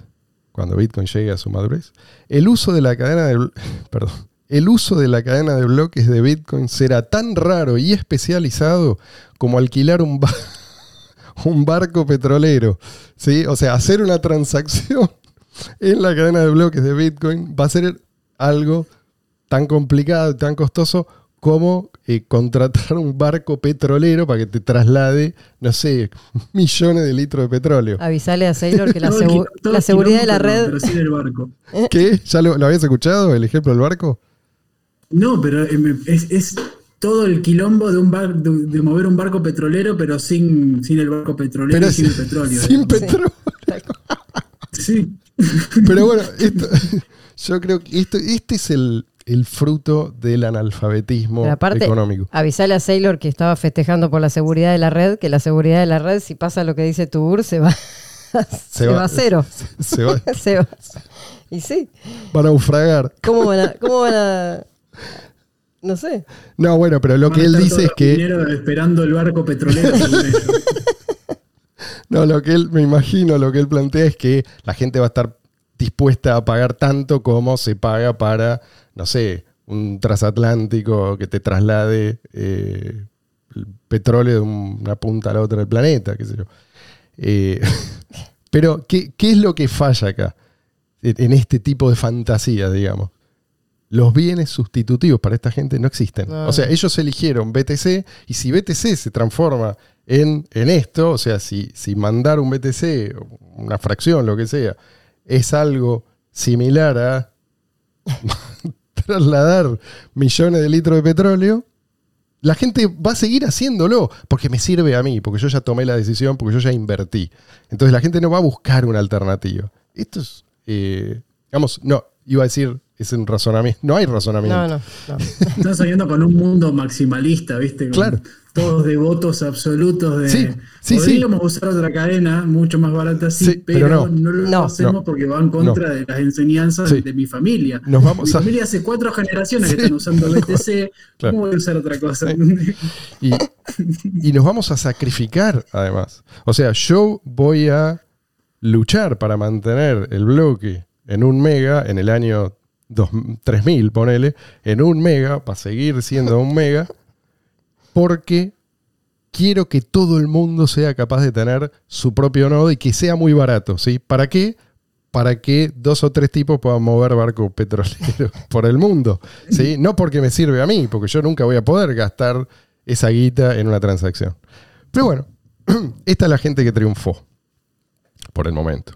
cuando Bitcoin llegue a su madurez, el uso de la cadena de perdón, el uso de la cadena de bloques de Bitcoin será tan raro y especializado como alquilar un, ba- un barco petrolero. ¿sí? O sea, hacer una transacción en la cadena de bloques de Bitcoin va a ser algo tan complicado, tan costoso como eh, contratar un barco petrolero para que te traslade, no sé, millones de litros de petróleo. Avisale a Sailor que la, segu- seguridad de la red. Pero sí del barco. ¿Qué? ¿Ya lo, lo habías escuchado, el ejemplo del barco? No, pero eh, es, es todo el quilombo de un bar, de, de mover un barco petrolero, pero sin, sin el barco petrolero Pero y sin el petróleo. Sin digamos. petróleo. Sí. Pero bueno, esto- yo creo que esto, este es el, el fruto del analfabetismo aparte, económico. Avisale a Sailor que estaba festejando por la seguridad de la red, que la seguridad de la red, si pasa lo que dice Tubur, se va, se, va, a cero. Se va, Se va. Y sí, va a naufragar. ¿cómo van a, cómo van a- no sé. No, bueno, pero lo Van que él dice es que. esperando el barco petrolero. No, lo que él, me imagino, lo que él plantea es que la gente va a estar dispuesta a pagar tanto como se paga para, no sé, un transatlántico que te traslade eh, el petróleo de una punta a la otra del planeta, qué sé yo. Eh, pero, ¿qué, qué es lo que falla acá? En en este tipo de fantasías, digamos. Los bienes sustitutivos para esta gente no existen. O sea, ellos eligieron BTC y si BTC se transforma en, en esto, o sea, si, si mandar un BTC, una fracción, lo que sea, es algo similar a trasladar millones de litros de petróleo, la gente va a seguir haciéndolo porque me sirve a mí, porque yo ya tomé la decisión, porque yo ya invertí. Entonces la gente no va a buscar una alternativa. Esto es, eh, digamos, no, iba a decir, es un razonamiento. No hay razonamiento. No, no, no. Están soñando con un mundo maximalista, ¿viste? Con Claro. Todos devotos absolutos de. Sí, sí, Podríamos usar otra cadena mucho más barata, sí, Sí, pero pero, no. no, lo No. hacemos No. porque va en contra de las enseñanzas Sí. de mi familia. Nos vamos mi a- familia hace cuatro generaciones Sí. que están usando BTC. Claro. ¿Cómo voy a usar otra cosa? Y, y nos vamos a sacrificar, además. O sea, yo voy a luchar para mantener el bloque en un mega en el año dos- 3000, ponele, en un mega, para seguir siendo un mega, porque quiero que todo el mundo sea capaz de tener su propio nodo y que sea muy barato, ¿sí? ¿Para qué? Para que dos o tres tipos puedan mover barcos petroleros por el mundo, ¿sí? No porque me sirve a mí, porque yo nunca voy a poder gastar esa guita en una transacción. Pero bueno, esta es la gente que triunfó por el momento.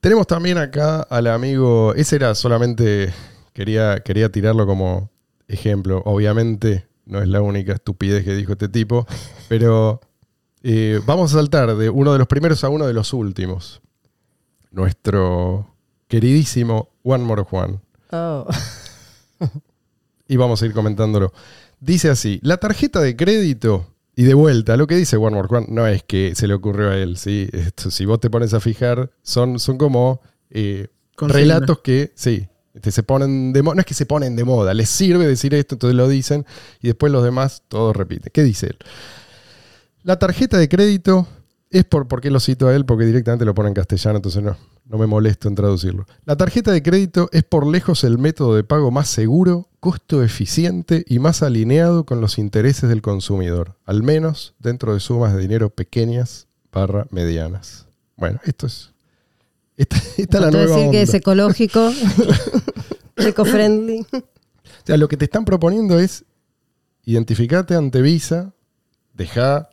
Tenemos también acá al amigo, ese era solamente, quería, quería tirarlo como ejemplo. Obviamente no es la única estupidez que dijo este tipo, pero eh, vamos a saltar de uno de los primeros a uno de los últimos. Nuestro queridísimo One More Juan. Oh. Y vamos a ir comentándolo. Dice así, la tarjeta de crédito, y de vuelta, lo que dice One More Juan no es que se le ocurrió a él, ¿sí? Esto, si vos te pones a fijar, son, son como eh, relatos que, sí, este, se ponen de moda, no es que se ponen de moda, les sirve decir esto, entonces lo dicen, y después los demás todos repiten. ¿Qué dice él? La tarjeta de crédito es por, ¿por qué lo cito a él? Porque directamente lo pone en castellano, entonces no, no me molesto en traducirlo. La tarjeta de crédito es por lejos el método de pago más seguro, costo eficiente y más alineado con los intereses del consumidor, al menos dentro de sumas de dinero pequeñas barra medianas. Bueno, esto es... Esta, esta es la nueva decir que es ecológico, eco-friendly. O sea, lo que te están proponiendo es identificarte ante Visa, deja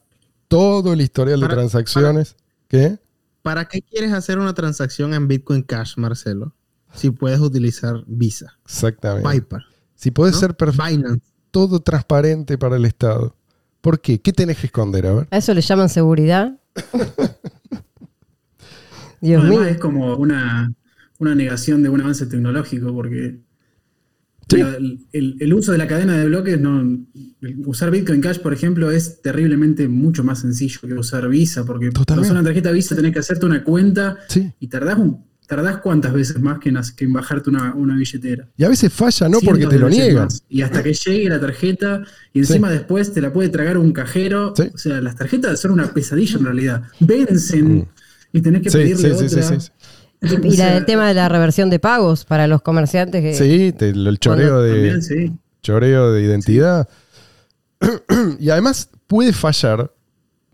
todo el historial de Para- transacciones. ¿Qué? ¿Para qué quieres hacer una transacción en Bitcoin Cash, Marcelo? Si puedes utilizar Visa, Exactamente. PayPal, Si puede ¿no? ser perf- Binance. todo transparente para el Estado. ¿Por qué? ¿Qué tenés que esconder? A ver. ¿A eso le llaman seguridad? Dios Además, mío. es como una, una negación de un avance tecnológico, porque Sí. la- el, el uso de la cadena de bloques, no, usar Bitcoin Cash, por ejemplo, es terriblemente mucho más sencillo que usar Visa, porque para usar una tarjeta Visa tenés que hacerte una cuenta Sí. y tardás, un, tardás cuántas veces más que en, hac- que en bajarte una, una billetera. Y a veces falla, no porque te lo niegan. Y hasta que llegue la tarjeta y encima después te la puede tragar un cajero. O sea, las tarjetas son una pesadilla en realidad. Vencen Mm. y tenés que Sí, pedirle sí, sí, sí, otra. sí. Y la del tema de la reversión de pagos para los comerciantes que Sí, te- el choreo de, También, sí. choreo de identidad. y además puede fallar,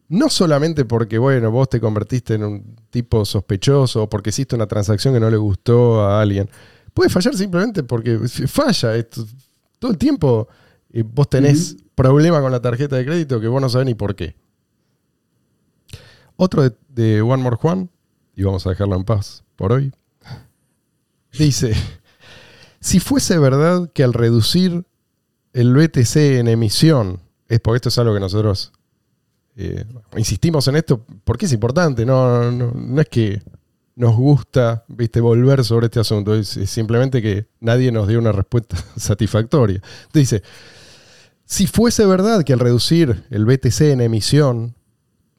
no solamente porque, bueno, vos te convertiste en un tipo sospechoso o porque hiciste una transacción que no le gustó a alguien. Puede fallar simplemente porque falla. Esto, todo el tiempo eh, vos tenés problema con la tarjeta de crédito que vos no sabés ni por qué. Otro de, de One More Juan, y vamos a dejarlo en paz por hoy, dice, si fuese verdad que al reducir el BTC en emisión, es porque esto es algo que nosotros eh, insistimos en esto, porque es importante, no, no, no es que nos gusta viste, volver sobre este asunto. Es, es simplemente que nadie nos dio una respuesta satisfactoria. Dice, si fuese verdad que al reducir el BTC en emisión,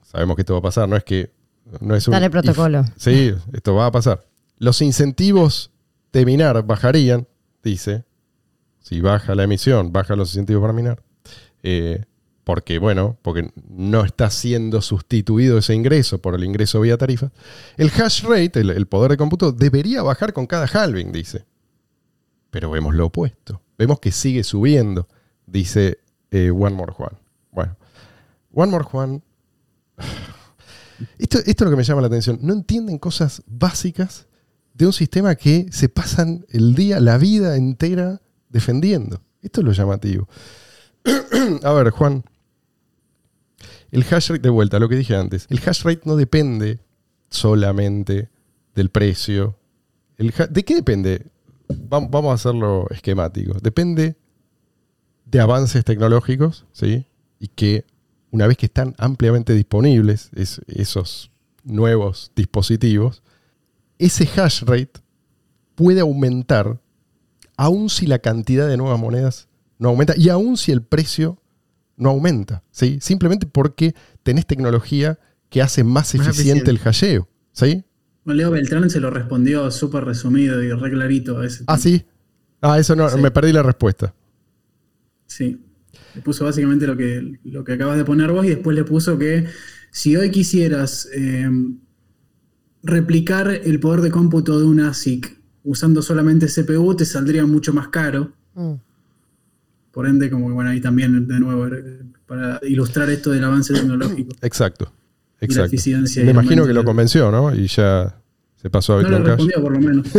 sabemos que esto va a pasar, no es que... No es un Dale protocolo. if. Sí, esto va a pasar. Los incentivos de minar bajarían, dice. Si baja la emisión, bajan los incentivos para minar. Eh, porque, bueno, porque no está siendo sustituido ese ingreso por el ingreso vía tarifa. El hash rate, el, el poder de cómputo, debería bajar con cada halving, dice. Pero vemos lo opuesto. Vemos que sigue subiendo, dice eh, One More Juan. Bueno, One More Juan. Esto, esto es lo que me llama la atención. No entienden cosas básicas de un sistema que se pasan el día, la vida entera defendiendo. Esto es lo llamativo. A ver, Juan. El hash rate, de vuelta, lo que dije antes. El hash rate no depende solamente del precio. El ¿De qué depende? Vam- Vamos a hacerlo esquemático. Depende de avances tecnológicos, ¿sí? Y que una vez que están ampliamente disponibles es- esos nuevos dispositivos, ese hash rate puede aumentar aun si la cantidad de nuevas monedas no aumenta y aun si el precio no aumenta, ¿sí? Simplemente porque tenés tecnología que hace más, Más eficiente el hasheo, ¿sí? Leo Beltrán se lo respondió súper resumido y re clarito a ese Ah, sí. Ah, eso no, Sí. me perdí la respuesta. Sí. Le puso básicamente lo que, lo que acabas de poner vos y después le puso que si hoy quisieras eh, replicar el poder de cómputo de un ASIC usando solamente CPU, te saldría mucho más caro. Mm. Por ende, como que bueno, ahí también de nuevo, eh, para ilustrar esto del avance tecnológico. Exacto. Y la Exacto. Me imagino que lo convenció, ¿no? Y ya se pasó a No le Bitcoin Cash. respondió por lo menos.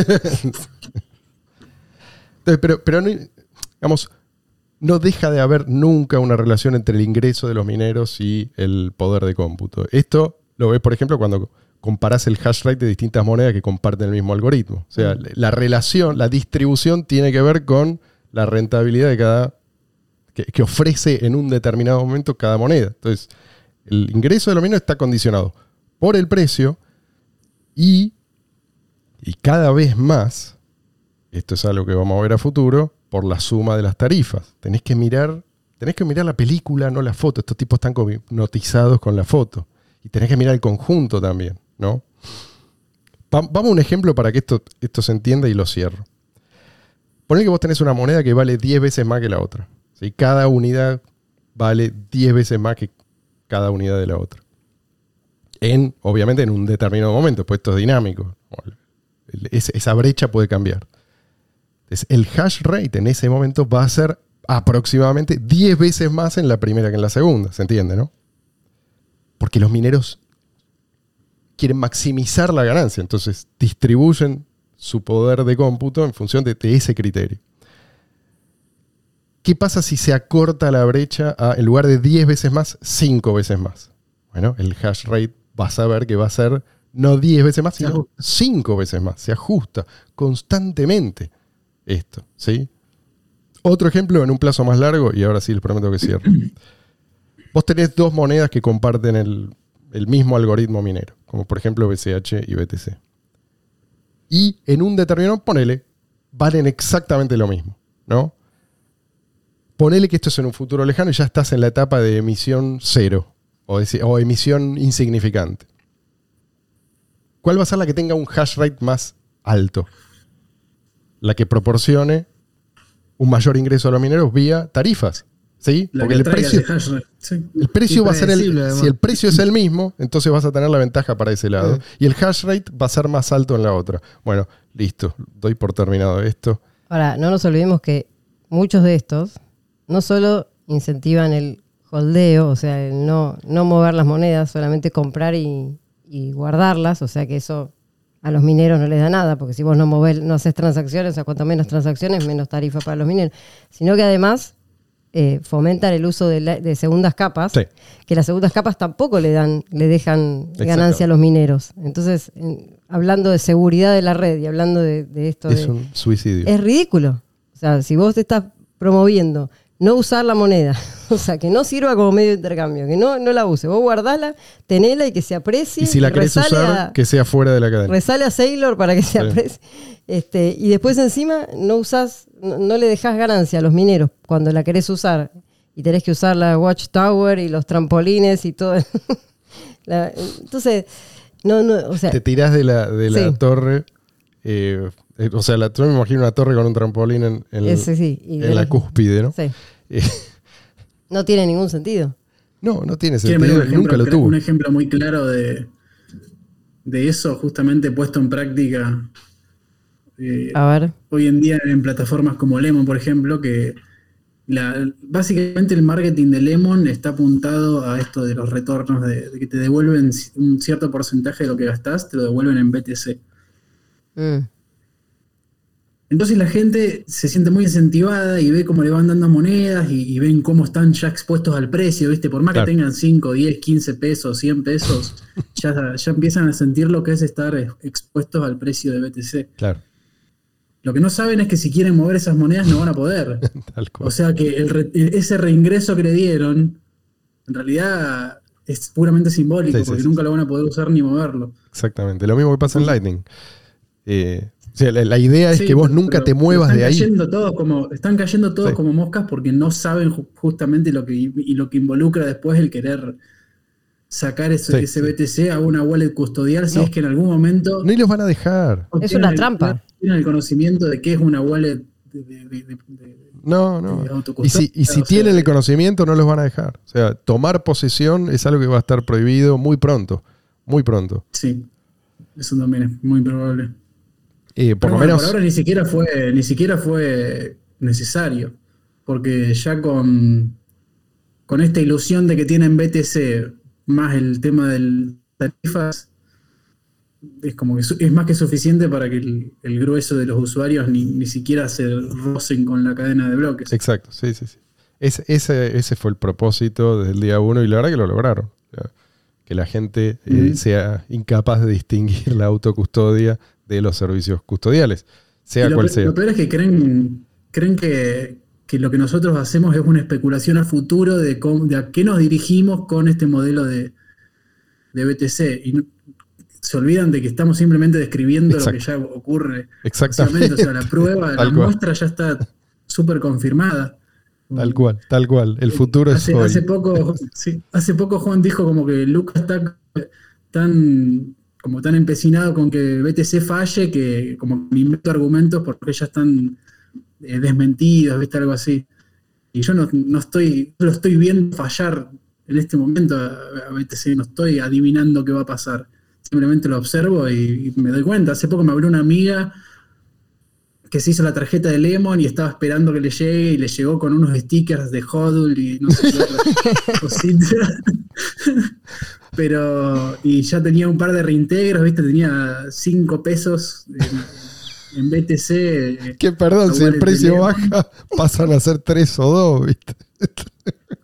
Entonces, pero, pero no, digamos, no deja de haber nunca una relación entre el ingreso de los mineros y el poder de cómputo. Esto lo ves, por ejemplo, cuando comparás el hash rate de distintas monedas que comparten el mismo algoritmo. O sea, la relación, la distribución tiene que ver con la rentabilidad de cada que, que ofrece en un determinado momento cada moneda. Entonces, el ingreso de los mineros está condicionado por el precio y, y cada vez más esto es algo que vamos a ver a futuro, por la suma de las tarifas. Tenés que mirar, tenés que mirar la película, no la foto. Estos tipos están hipnotizados con la foto. Y tenés que mirar el conjunto también, ¿no? Va- vamos a un ejemplo para que esto, esto se entienda y lo cierro. Poné que vos tenés una moneda que vale 10 veces más que la otra. ¿sí? Cada unidad vale 10 veces más que cada unidad de la otra. En, obviamente, en un determinado momento, pues esto es dinámico. Esa brecha puede cambiar. Entonces, el hash rate en ese momento va a ser aproximadamente 10 veces más en la primera que en la segunda, ¿se entiende, no? Porque los mineros quieren maximizar la ganancia, entonces distribuyen su poder de cómputo en función de, de ese criterio. ¿Qué pasa si se acorta la brecha a, en lugar de 10 veces más, 5 veces más? Bueno, el hash rate vas a ver que va a ser no 10 veces más, sino 5 veces más. Se ajusta constantemente esto, ¿sí? Otro ejemplo en un plazo más largo, y ahora sí les prometo que cierro. Vos tenés dos monedas que comparten el, el mismo algoritmo minero, como por ejemplo BCH y BTC. Y en un determinado, ponele, valen exactamente lo mismo, ¿no? Ponele que esto es en un futuro lejano y ya estás en la etapa de emisión cero o, de- o emisión insignificante. ¿Cuál va a ser la que tenga un hash rate más alto? La que proporcione un mayor ingreso a los mineros vía tarifas. ¿Sí? La Porque que el precio. Sí. el precio va a ser el. Además. Si el precio es el mismo, entonces vas a tener la ventaja para ese lado. Sí. Y el hash rate va a ser más alto en la otra. Bueno, listo. Doy por terminado esto. Ahora, no nos olvidemos que muchos de estos no solo incentivan el holdeo, o sea, el no, no mover las monedas, solamente comprar y, y guardarlas, o sea que eso a los mineros no les da nada, porque si vos no movés, no haces transacciones, o sea, cuanto menos transacciones, menos tarifa para los mineros, sino que además eh, fomentan el uso de, la- de segundas capas, Sí. que las segundas capas tampoco le dan, le dejan Exacto. ganancia a los mineros. Entonces, en- hablando de seguridad de la red y hablando de, de esto Es de, un suicidio. es ridículo. O sea, si vos te estás promoviendo no usar la moneda. O sea, que no sirva como medio de intercambio, que no, no la use. Vos guardala, tenela y que se aprecie. Y si la querés usar, a- que sea fuera de la cadena. Resale a Sailor para que se aprecie. Este, y después encima no usás, no, no le dejás ganancia a los mineros cuando la querés usar. Y tenés que usar la Watchtower y los trampolines y todo. La- entonces, no, no, o sea, Te tirás de la, de la Sí. torre. eh, eh, o sea, la, yo me imagino una torre con un trampolín en, en- ese sí. y en de la los- cúspide, ¿no? sí. No tiene ningún sentido. no, no tiene ¿Quieren ver sentido. un ejemplo, Nunca lo tuvo. un ejemplo muy claro de, de eso, justamente puesto en práctica eh, A ver. hoy en día en plataformas como Lemon, por ejemplo, que la- básicamente el marketing de Lemon está apuntado a esto de los retornos, de, de que te devuelven un cierto porcentaje de lo que gastás, te lo devuelven en BTC. Mm. Entonces la gente se siente muy incentivada y ve cómo le van dando monedas y, y ven cómo están ya expuestos al precio, ¿viste? Por más Claro. que tengan 5, 10, 15 pesos, 100 pesos, ya, ya empiezan a sentir lo que es estar ex- expuestos al precio de BTC. Claro, Lo que no saben es que si quieren mover esas monedas no van a poder. tal cual. O sea que el re- ese reingreso que le dieron, en realidad es puramente simbólico, Sí, porque sí, nunca lo van a poder usar ni moverlo. Exactamente. Lo mismo que pasa en Lightning. Eh, o sea, la, la idea es Sí, que vos pero- nunca pero te muevas están de ahí. Cayendo todos como, están cayendo todos Sí. como moscas porque no saben ju- justamente lo que, y lo que involucra después el querer sacar ese, Sí, ese sí. BTC a una wallet custodial si No. es que en algún momento Ni los van a dejar. Es una el- trampa. tienen el conocimiento de qué es una wallet de, de- de- de- de- No, no. Y si, y si sea, tienen el conocimiento, no los van a dejar. O sea, tomar posesión es algo que va a estar prohibido muy pronto. Muy pronto. Sí, eso también es muy probable. Eh, por lo bueno, menos. por ahora ni siquiera fue, ni siquiera fue necesario. Porque ya con, con esta ilusión de que tienen BTC más el tema de tarifas, es como que es más que suficiente para que el, el grueso de los usuarios ni, ni siquiera se rocen con la cadena de bloques. Exacto, sí, sí, sí. Ese, ese, ese fue el propósito desde el día uno y la verdad que lo lograron. Que la gente eh, sea incapaz de distinguir la autocustodia de los servicios custodiales, sea cual sea. lo peor es que creen, creen que, que lo que nosotros hacemos es una especulación a futuro de, cómo- de a qué nos dirigimos con este modelo de, de BTC. Y se olvidan de que estamos simplemente describiendo lo que ya ocurre. Exactamente. O sea, la prueba, la muestra ya está súper confirmada. Tal cual, tal cual. El futuro es hace, hoy. hace poco, sí, hace poco Juan dijo como que Lucas está tan como tan empecinado con que BTC falle que como me invento argumentos porque ya están eh, desmentidos, ¿viste? Algo así. Y yo no, no estoy, lo estoy viendo fallar en este momento a, BTC, no estoy adivinando qué va a pasar. Simplemente lo observo y, y me doy cuenta. Hace poco me habló una amiga que se hizo la tarjeta de Lemon y estaba esperando que le llegue y le llegó con unos stickers de Hodul y no sé qué otra cosita. Pero, y ya tenía un par de reintegros, ¿viste? Tenía 5 pesos en, en BTC. eh, Que perdón, si el precio baja, pasan a ser tres o dos, ¿viste?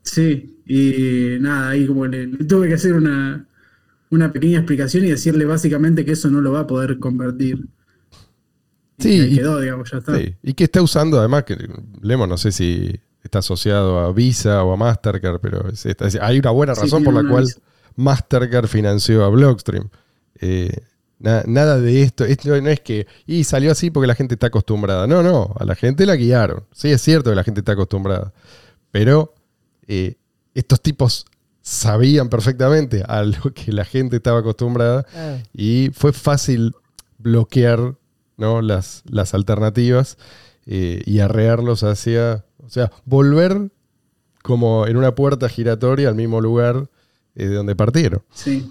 Sí, y nada, ahí como le, le tuve que hacer una, una pequeña explicación y decirle básicamente que eso no lo va a poder convertir. Sí, y- quedó, digamos, ya está. Sí, Y que está usando, además, que Lemon no sé si está asociado a Visa o a Mastercard, pero es- está- es- hay una buena razón por la cual Visa. Mastercard financió a Blockstream. Eh, na- nada de esto, esto no es que, y salió así porque la gente está acostumbrada. No, no, a la gente la guiaron. Sí, es cierto que la gente está acostumbrada. Pero eh, estos tipos sabían perfectamente a lo que la gente estaba acostumbrada Claro. y fue fácil bloquear ¿no? las, las alternativas eh, y arrearlos hacia, o sea, volver como en una puerta giratoria al mismo lugar de donde partieron. Sí.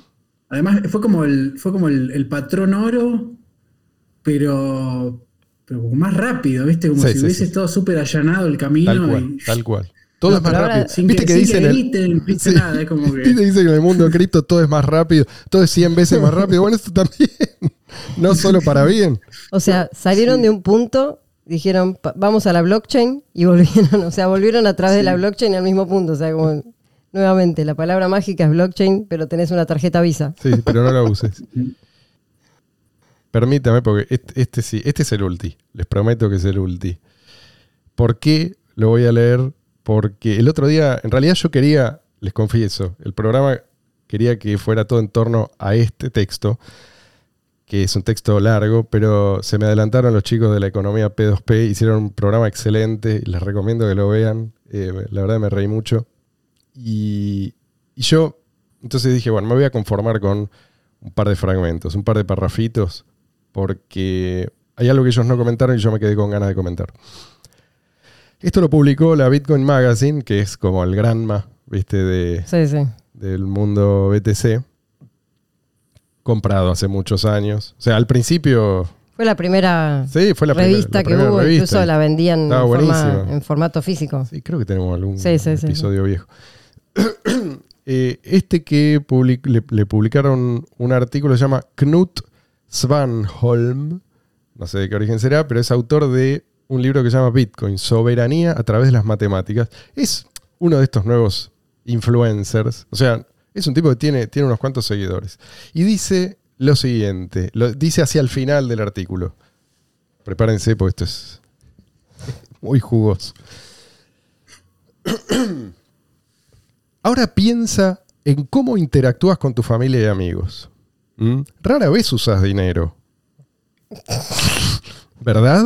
Además, fue como el, fue como el, el patrón oro, pero, pero más rápido, ¿viste? Como Sí, si sí, hubiese sí. estado súper allanado el camino. Tal cual, y, tal cual. Todo No, es más rápido. Sin ¿Viste que, que sin dicen que el- editen, ¿viste? Sí. nada, es como que. ¿Viste que dicen que en el mundo de cripto todo es más rápido? Todo es 100 veces más rápido. Bueno, esto también. No solo para bien. O sea, salieron de un punto, dijeron, "Pa- vamos a la blockchain y volvieron, o sea, volvieron a través de la blockchain al mismo punto. O sea, como nuevamente, la palabra mágica es blockchain, pero tenés una tarjeta Visa. Sí, pero no la uses. Permítame, porque este, este sí, este es el ulti. Les prometo que es el ulti. ¿Por qué lo voy a leer? porque el otro día, en realidad yo quería, les confieso, el programa quería que fuera todo en torno a este texto, que es un texto largo, pero se me adelantaron los chicos de la economía P2P, hicieron un programa excelente, les recomiendo que lo vean, eh, la verdad me reí mucho. Y, y yo, entonces dije, bueno, me voy a conformar con un par de fragmentos, un par de parrafitos, porque hay algo que ellos no comentaron y yo me quedé con ganas de comentar. Esto lo publicó la Bitcoin Magazine, que es como el granma, viste, de, Sí, sí. del mundo BTC, comprado hace muchos años. O sea, al principio, Fue la primera sí, fue la revista la que primera hubo, revista. incluso la vendían en, forma- en formato físico. Sí, creo que tenemos algún episodio viejo. Eh, este que le publicaron un artículo se llama Knut Svanholm, no sé de qué origen será, pero es autor de un libro que se llama Bitcoin, Soberanía a través de las matemáticas. Es uno de estos nuevos influencers, o sea, es un tipo que tiene, tiene unos cuantos seguidores. Y dice lo siguiente, lo, dice hacia el final del artículo. Prepárense, porque esto es muy jugoso. Ahora piensa en cómo interactúas con tu familia y amigos. ¿Mm? Rara vez usas dinero. ¿Verdad?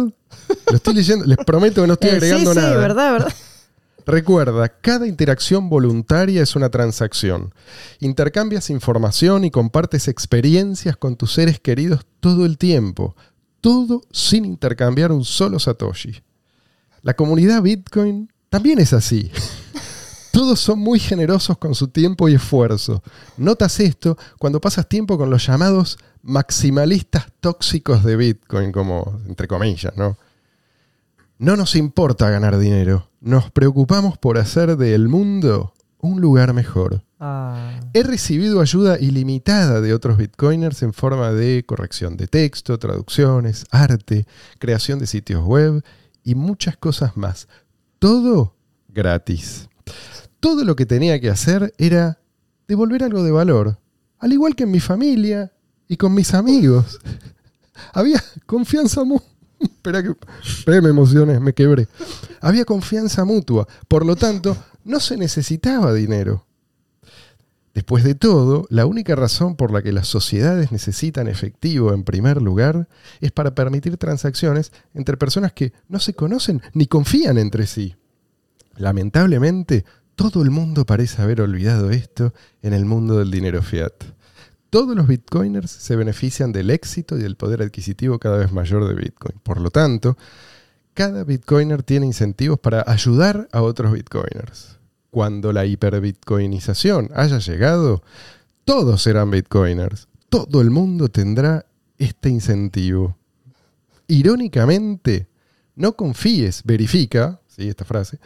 Lo estoy leyendo, les prometo que no estoy Eh, agregando sí, nada. sí, verdad, verdad. Recuerda, cada interacción voluntaria es una transacción. Intercambias información y compartes experiencias con tus seres queridos todo el tiempo. Todo sin intercambiar un solo Satoshi. La comunidad Bitcoin también es así. Todos son muy generosos con su tiempo y esfuerzo. Notas esto cuando pasas tiempo con los llamados maximalistas tóxicos de Bitcoin, como entre comillas, ¿no? No nos importa ganar dinero, nos preocupamos por hacer del mundo un lugar mejor. Ah, He recibido ayuda ilimitada de otros bitcoiners en forma de corrección de texto, traducciones, arte, creación de sitios web y muchas cosas más. Todo gratis. Todo lo que tenía que hacer era devolver algo de valor, al igual que en mi familia y con mis amigos. Había confianza mutua. Espera que, me emocioné, me quebré. Había confianza mutua, por lo tanto, no se necesitaba dinero. Después de todo, la única razón por la que las sociedades necesitan efectivo en primer lugar es para permitir transacciones entre personas que no se conocen ni confían entre sí. Lamentablemente, todo el mundo parece haber olvidado esto en el mundo del dinero fiat. Todos los bitcoiners se benefician del éxito y del poder adquisitivo cada vez mayor de Bitcoin. Por lo tanto, cada bitcoiner tiene incentivos para ayudar a otros bitcoiners. Cuando la hiperbitcoinización haya llegado, todos serán bitcoiners. Todo el mundo tendrá este incentivo. Irónicamente, no confíes, verifica, ¿sí? esta frase,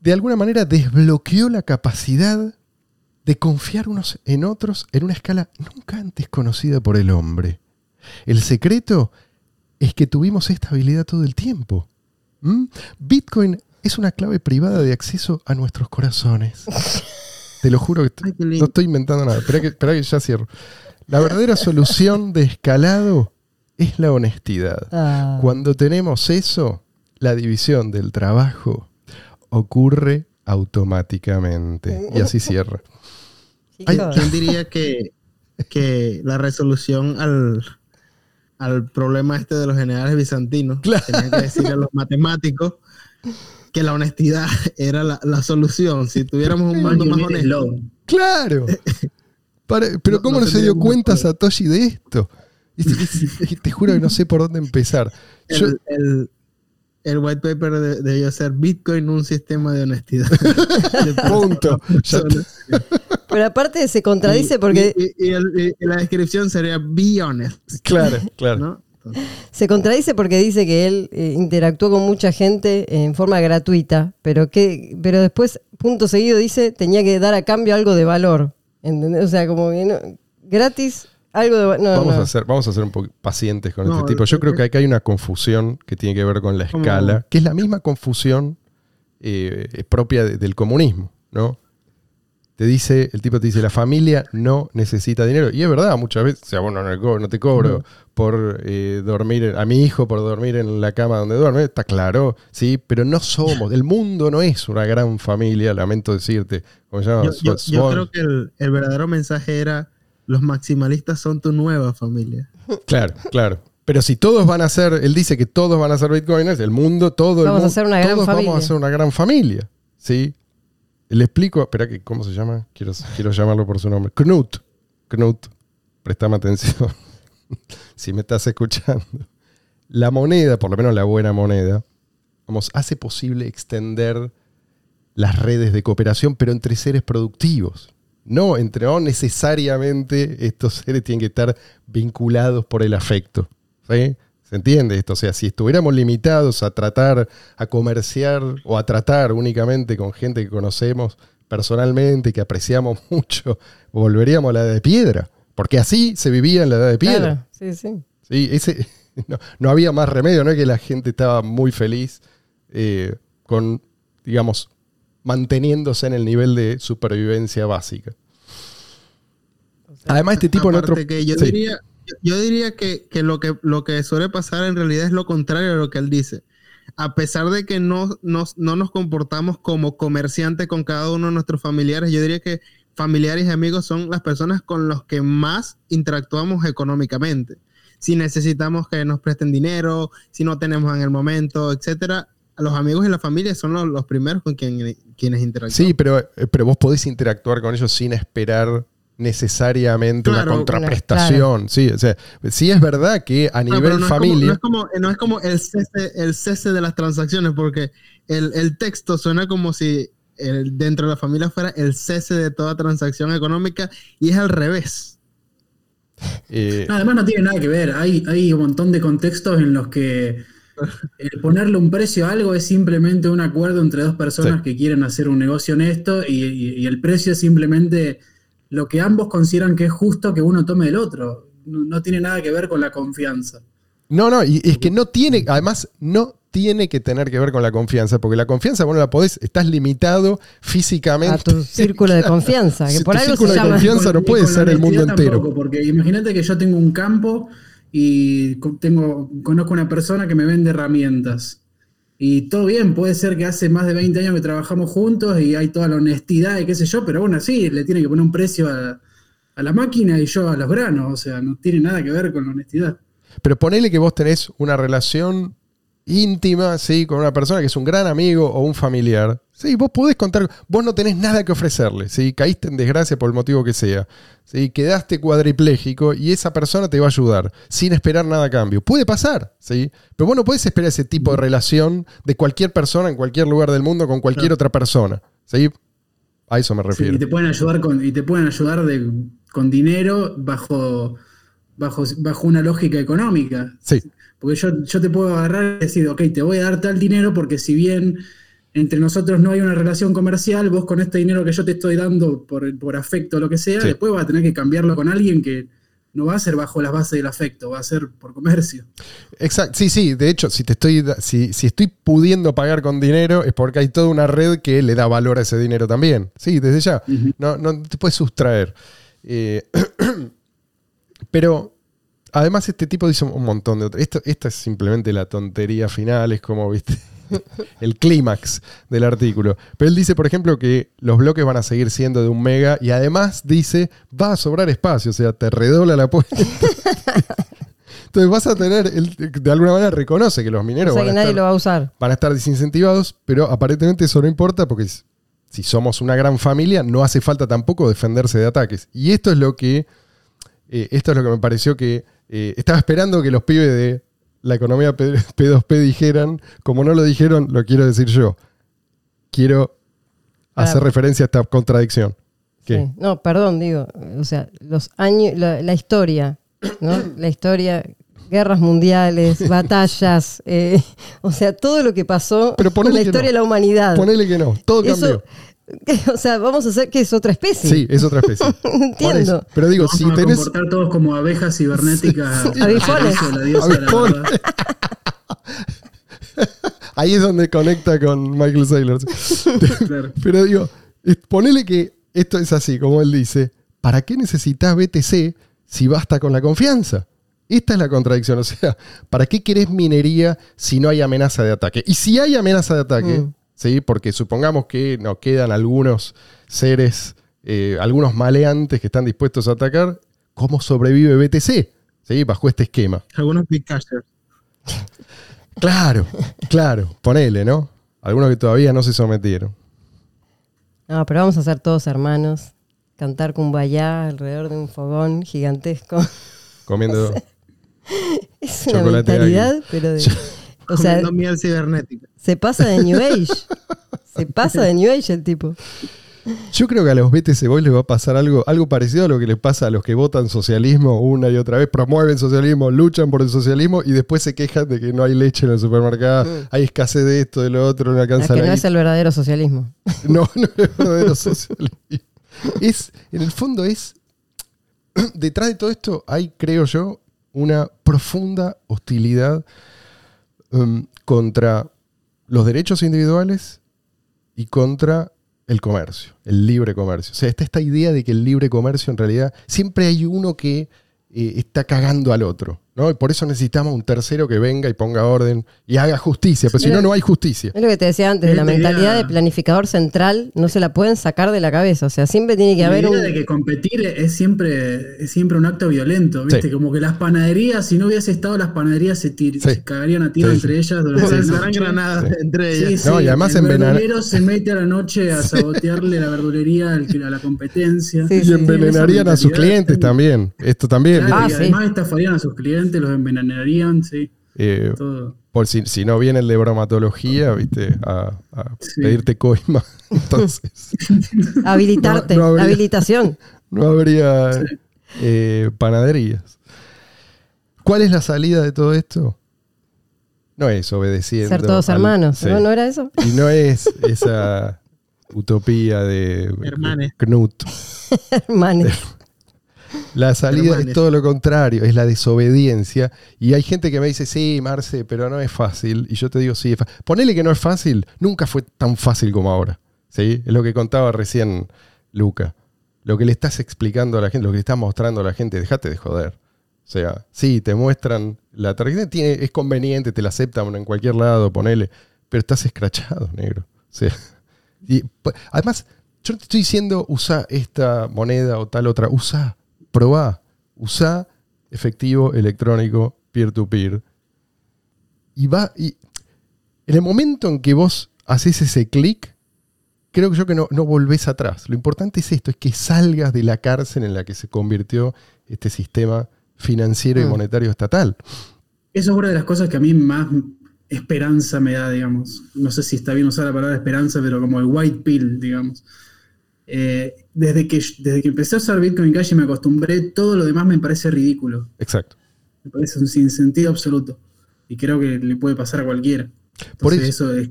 de alguna manera desbloqueó la capacidad de confiar unos en otros en una escala nunca antes conocida por el hombre. El secreto es que tuvimos esta habilidad todo el tiempo. ¿Mm? Bitcoin es una clave privada de acceso a nuestros corazones. Te lo juro que Ay, no estoy inventando nada. Espera que, espera que ya cierro. La verdadera solución de escalado es la honestidad. ah. Cuando tenemos eso, la división del trabajo ocurre automáticamente. Y así cierra. Ay, ¿Quién diría que, que la resolución al, al problema este de los generales bizantinos Claro. tenía que decirle a los matemáticos que la honestidad era la, la solución? Si tuviéramos un mundo más honesto. Claro. Para- pero No- ¿cómo no se dio cuenta. Satoshi de esto? Te juro que no sé por dónde empezar. Yo- El, el- white paper de- debió ser Bitcoin un sistema de honestidad. punto. Pero aparte se contradice Y- porque y, y- y el- y la descripción sería be honest. Claro, claro. se contradice porque dice que él eh, interactuó con mucha gente en forma gratuita, pero que pero después punto seguido dice tenía que dar a cambio algo de valor. ¿entendés? O sea, como que no- gratis algo de valor. No, Vamos, no. a ser, vamos a ser un poco pacientes con No, este tipo. Yo creo que acá hay una confusión que tiene que ver con la escala, que es la misma confusión eh, propia de- del comunismo, ¿no? te dice, el tipo te dice, la familia no necesita dinero. Y es verdad, muchas veces, o sea, bueno, no, no te cobro por eh, dormir, a mi hijo por dormir en la cama donde duerme, está claro, sí, pero no somos, el mundo no es una gran familia, lamento decirte. Como se llama, Yo, yo- creo que el, el verdadero mensaje era, los maximalistas son tu nueva familia. Claro, claro. Pero si todos van a ser, él dice que todos van a ser bitcoiners, el mundo, todo el Vamos a mundo, ser una gran todos familia. vamos a ser una gran familia, ¿sí? Le explico, espera, que ¿cómo se llama? Quiero, quiero llamarlo por su nombre. Knut. Knut, préstame atención. si me estás escuchando. La moneda, por lo menos la buena moneda, vamos, hace posible extender las redes de cooperación, pero entre seres productivos. No, entre no necesariamente estos seres tienen que estar vinculados por el afecto. ¿sí? ¿Se entiende esto? O sea, si estuviéramos limitados a tratar, a comerciar o a tratar únicamente con gente que conocemos personalmente, que apreciamos mucho, volveríamos a la edad de piedra. Porque así se vivía en la edad de piedra. Claro, sí, sí. Sí, ese, no, no había más remedio, no es que la gente estaba muy feliz eh, con, digamos, manteniéndose en el nivel de supervivencia básica. Además, este tipo en otro... Que yo sí. diría, yo- diría que, que lo que lo que suele pasar en realidad es lo contrario a lo que él dice. A pesar de que no, nos- no nos comportamos como comerciantes con cada uno de nuestros familiares, yo diría que familiares y amigos son las personas con los que más interactuamos económicamente. Si necesitamos que nos presten dinero, si no tenemos en el momento, etcétera, los amigos y la familia son los, los primeros con quien- quienes interactuamos. Sí, pero, eh, pero vos podés interactuar con ellos sin esperar necesariamente Claro, una contraprestación. Sí, o sea, sí es verdad que a No, nivel no familia... Es como, no, es como, no es como el, cese, el cese de las transacciones, porque el, el texto suena como si el- dentro de la familia fuera el cese de toda transacción económica y es al revés. eh, No, además no tiene nada que ver. Hay, hay un montón de contextos en los que el ponerle un precio a algo es simplemente un acuerdo entre dos personas Sí. que quieren hacer un negocio honesto y, y- y el precio es simplemente lo que ambos consideran que es justo que uno tome del otro. No, no tiene nada que ver con la confianza. No, no, y es que no tiene, además, no tiene que tener que ver con la confianza, porque la confianza vos no la podés, estás limitado físicamente. A tu círculo de confianza, que Si por tu algo círculo se de llama. confianza no puede ser el mundo honestidad entero. tampoco, porque imagínate que yo tengo un campo y tengo, conozco una persona que me vende herramientas. Y todo bien, puede ser que hace más de 20 años que trabajamos juntos y hay toda la honestidad y qué sé yo, pero bueno, sí, le tiene que poner un precio a, a la máquina y yo a los granos, o sea, no tiene nada que ver con la honestidad. Pero ponele que vos tenés una relación íntima, ¿sí? Con una persona que es un gran amigo o un familiar. Sí, vos podés contar, vos no tenés nada que ofrecerle, ¿sí? Caíste en desgracia por el motivo que sea. ¿sí? Quedaste cuadripléjico y esa persona te va a ayudar sin esperar nada a cambio. Puede pasar, ¿sí? Pero vos no podés esperar ese tipo de relación de cualquier persona en cualquier lugar del mundo con cualquier otra persona, ¿sí? A eso me Sí, refiero. y te pueden ayudar con, y te pueden ayudar de, con dinero bajo, bajo, bajo una lógica económica. Sí. Porque yo, yo te puedo agarrar y decir, ok, te voy a dar tal dinero porque si bien entre nosotros no hay una relación comercial, vos con este dinero que yo te estoy dando por, por afecto o lo que sea, Sí. después vas a tener que cambiarlo con alguien que no va a ser bajo las bases del afecto, va a ser por comercio. Exacto, sí, sí, de hecho, si te estoy si, si estoy pudiendo pagar con dinero es porque hay toda una red que le da valor a ese dinero también. Sí, desde ya. No, no te puedes sustraer. Eh, pero además este tipo dice un montón de otras. Esto, esta es simplemente la tontería final, es como, viste, el clímax del artículo. Pero él dice, por ejemplo, que los bloques van a seguir siendo de un mega y además dice, va a sobrar espacio, o sea, te redobla la apuesta. Entonces vas a tener, él de alguna manera reconoce que los mineros O sea van que a estar- lo va a usar. van a estar desincentivados, pero aparentemente eso no importa porque si somos una gran familia no hace falta tampoco defenderse de ataques. Y esto es lo que, eh, esto es lo que me pareció que eh, estaba esperando que los pibes de la economía P- P2P dijeran, como no lo dijeron, lo quiero decir yo. Quiero hacer referencia a esta contradicción. ¿Qué? Sí. No, perdón, digo, o sea, los años, la, la historia, ¿no? La historia, guerras mundiales, batallas, eh, o sea, todo lo que pasó en la historia no. de la humanidad. Ponele que no, todo Eso, cambió. O sea, vamos a hacer que es otra especie. Sí, es otra especie. Entiendo. eso. Pero digo, Vamos si a tenés... comportar todos como abejas cibernéticas. verdad. Ahí es donde conecta con Michael Saylor. Claro. Pero digo, ponele que esto es así, como él dice, ¿para qué necesitas BTC si basta con la confianza? Esta es la contradicción, o sea, ¿para qué querés minería si no hay amenaza de ataque? Y si hay amenaza de ataque, Mm. ¿Sí? porque supongamos que nos quedan algunos seres, eh, algunos maleantes que están dispuestos a atacar, ¿cómo sobrevive BTC? ¿Sí? Bajo este esquema. Algunos big cashers. Claro, claro, ponele, ¿no? Algunos que todavía no se sometieron. No, pero vamos a ser todos hermanos. Cantar cumbayá alrededor de un fogón gigantesco. Comiendo. Es una mentalidad, pero de. O sea, comiendo miel cibernética. Se pasa de New Age. Se pasa de New Age el tipo. Yo creo que a los BTC Boys les va a pasar algo, algo parecido a lo que les pasa a los que votan socialismo una y otra vez, promueven socialismo, luchan por el socialismo y después se quejan de que no hay leche en el supermercado, hay escasez de esto, de lo otro, no Es alcanza que la no es el verdadero socialismo. No, no es verdadero socialismo. Es, en el fondo es, detrás de todo esto hay, creo yo, una profunda hostilidad um, contra los derechos individuales y contra el comercio, el libre comercio. O sea, está esta idea de que el libre comercio en realidad siempre hay uno que eh, está cagando al otro. ¿No? Y por eso necesitamos un tercero que venga y ponga orden y haga justicia, porque si no, Pero- no hay justicia. Es lo que te decía antes, la mentalidad de planificador central no se la pueden sacar de la cabeza. O sea, siempre tiene que La haber idea un. de que competir es siempre, es siempre un acto violento, ¿viste? Sí. Como que las panaderías, si no hubiese estado las panaderías, se, tir- Sí. se cagarían a tiro Sí, entre ellas durante Se la noche. granadas Sí. entre ellas. sí, No, y además el envenenar- verdulero se mete a la noche a sabotearle la verdulería al que- a la competencia. Sí, Y sí. envenenarían a sus clientes es- también. Esto también. Claro, Ah, y además estafarían a sus clientes, los envenenarían, sí, Eh, todo. por si, si no viene el de bromatología, ¿viste? A, a Sí. pedirte coima. Entonces, Habilitarte, No, no habría- habilitación. no habría eh, panaderías. ¿Cuál es la salida de todo esto? No es obedeciendo. Ser todos al- hermanos. sí. ¿No, ¿No era eso? Y no es esa utopía de Hermanes. Knut. Hermanes. La salida es todo lo contrario, es la desobediencia. Y hay gente que me dice, sí, Marce, pero no es fácil. Y yo te digo, sí, es fácil. Ponele que no es fácil, nunca fue tan fácil como ahora. ¿sí? Es lo que contaba recién Luca. Lo que le estás explicando a la gente, lo que le estás mostrando a la gente, déjate de joder. O sea, sí, te muestran la tarjeta, tiene, es conveniente, te la aceptan en cualquier lado, ponele, pero estás escrachado, negro. O sea, y, pues, además, yo no te estoy diciendo usa esta moneda o tal otra, usa, probá, usa efectivo electrónico peer-to-peer. Y va, y en el momento en que vos haces ese clic, creo que yo que no, no volvés atrás. Lo importante es esto, es que salgas de la cárcel en la que se convirtió este sistema financiero y Mm. monetario estatal. Eso es una de las cosas que a mí más esperanza me da, digamos. No sé si está bien usar la palabra esperanza, pero como el white pill, digamos. Eh, desde, que, desde que empecé a usar Bitcoin Cash y me acostumbré, todo lo demás me parece ridículo. Exacto. Me parece un sinsentido absoluto. Y creo que le puede pasar a cualquiera. Por Entonces, eso es.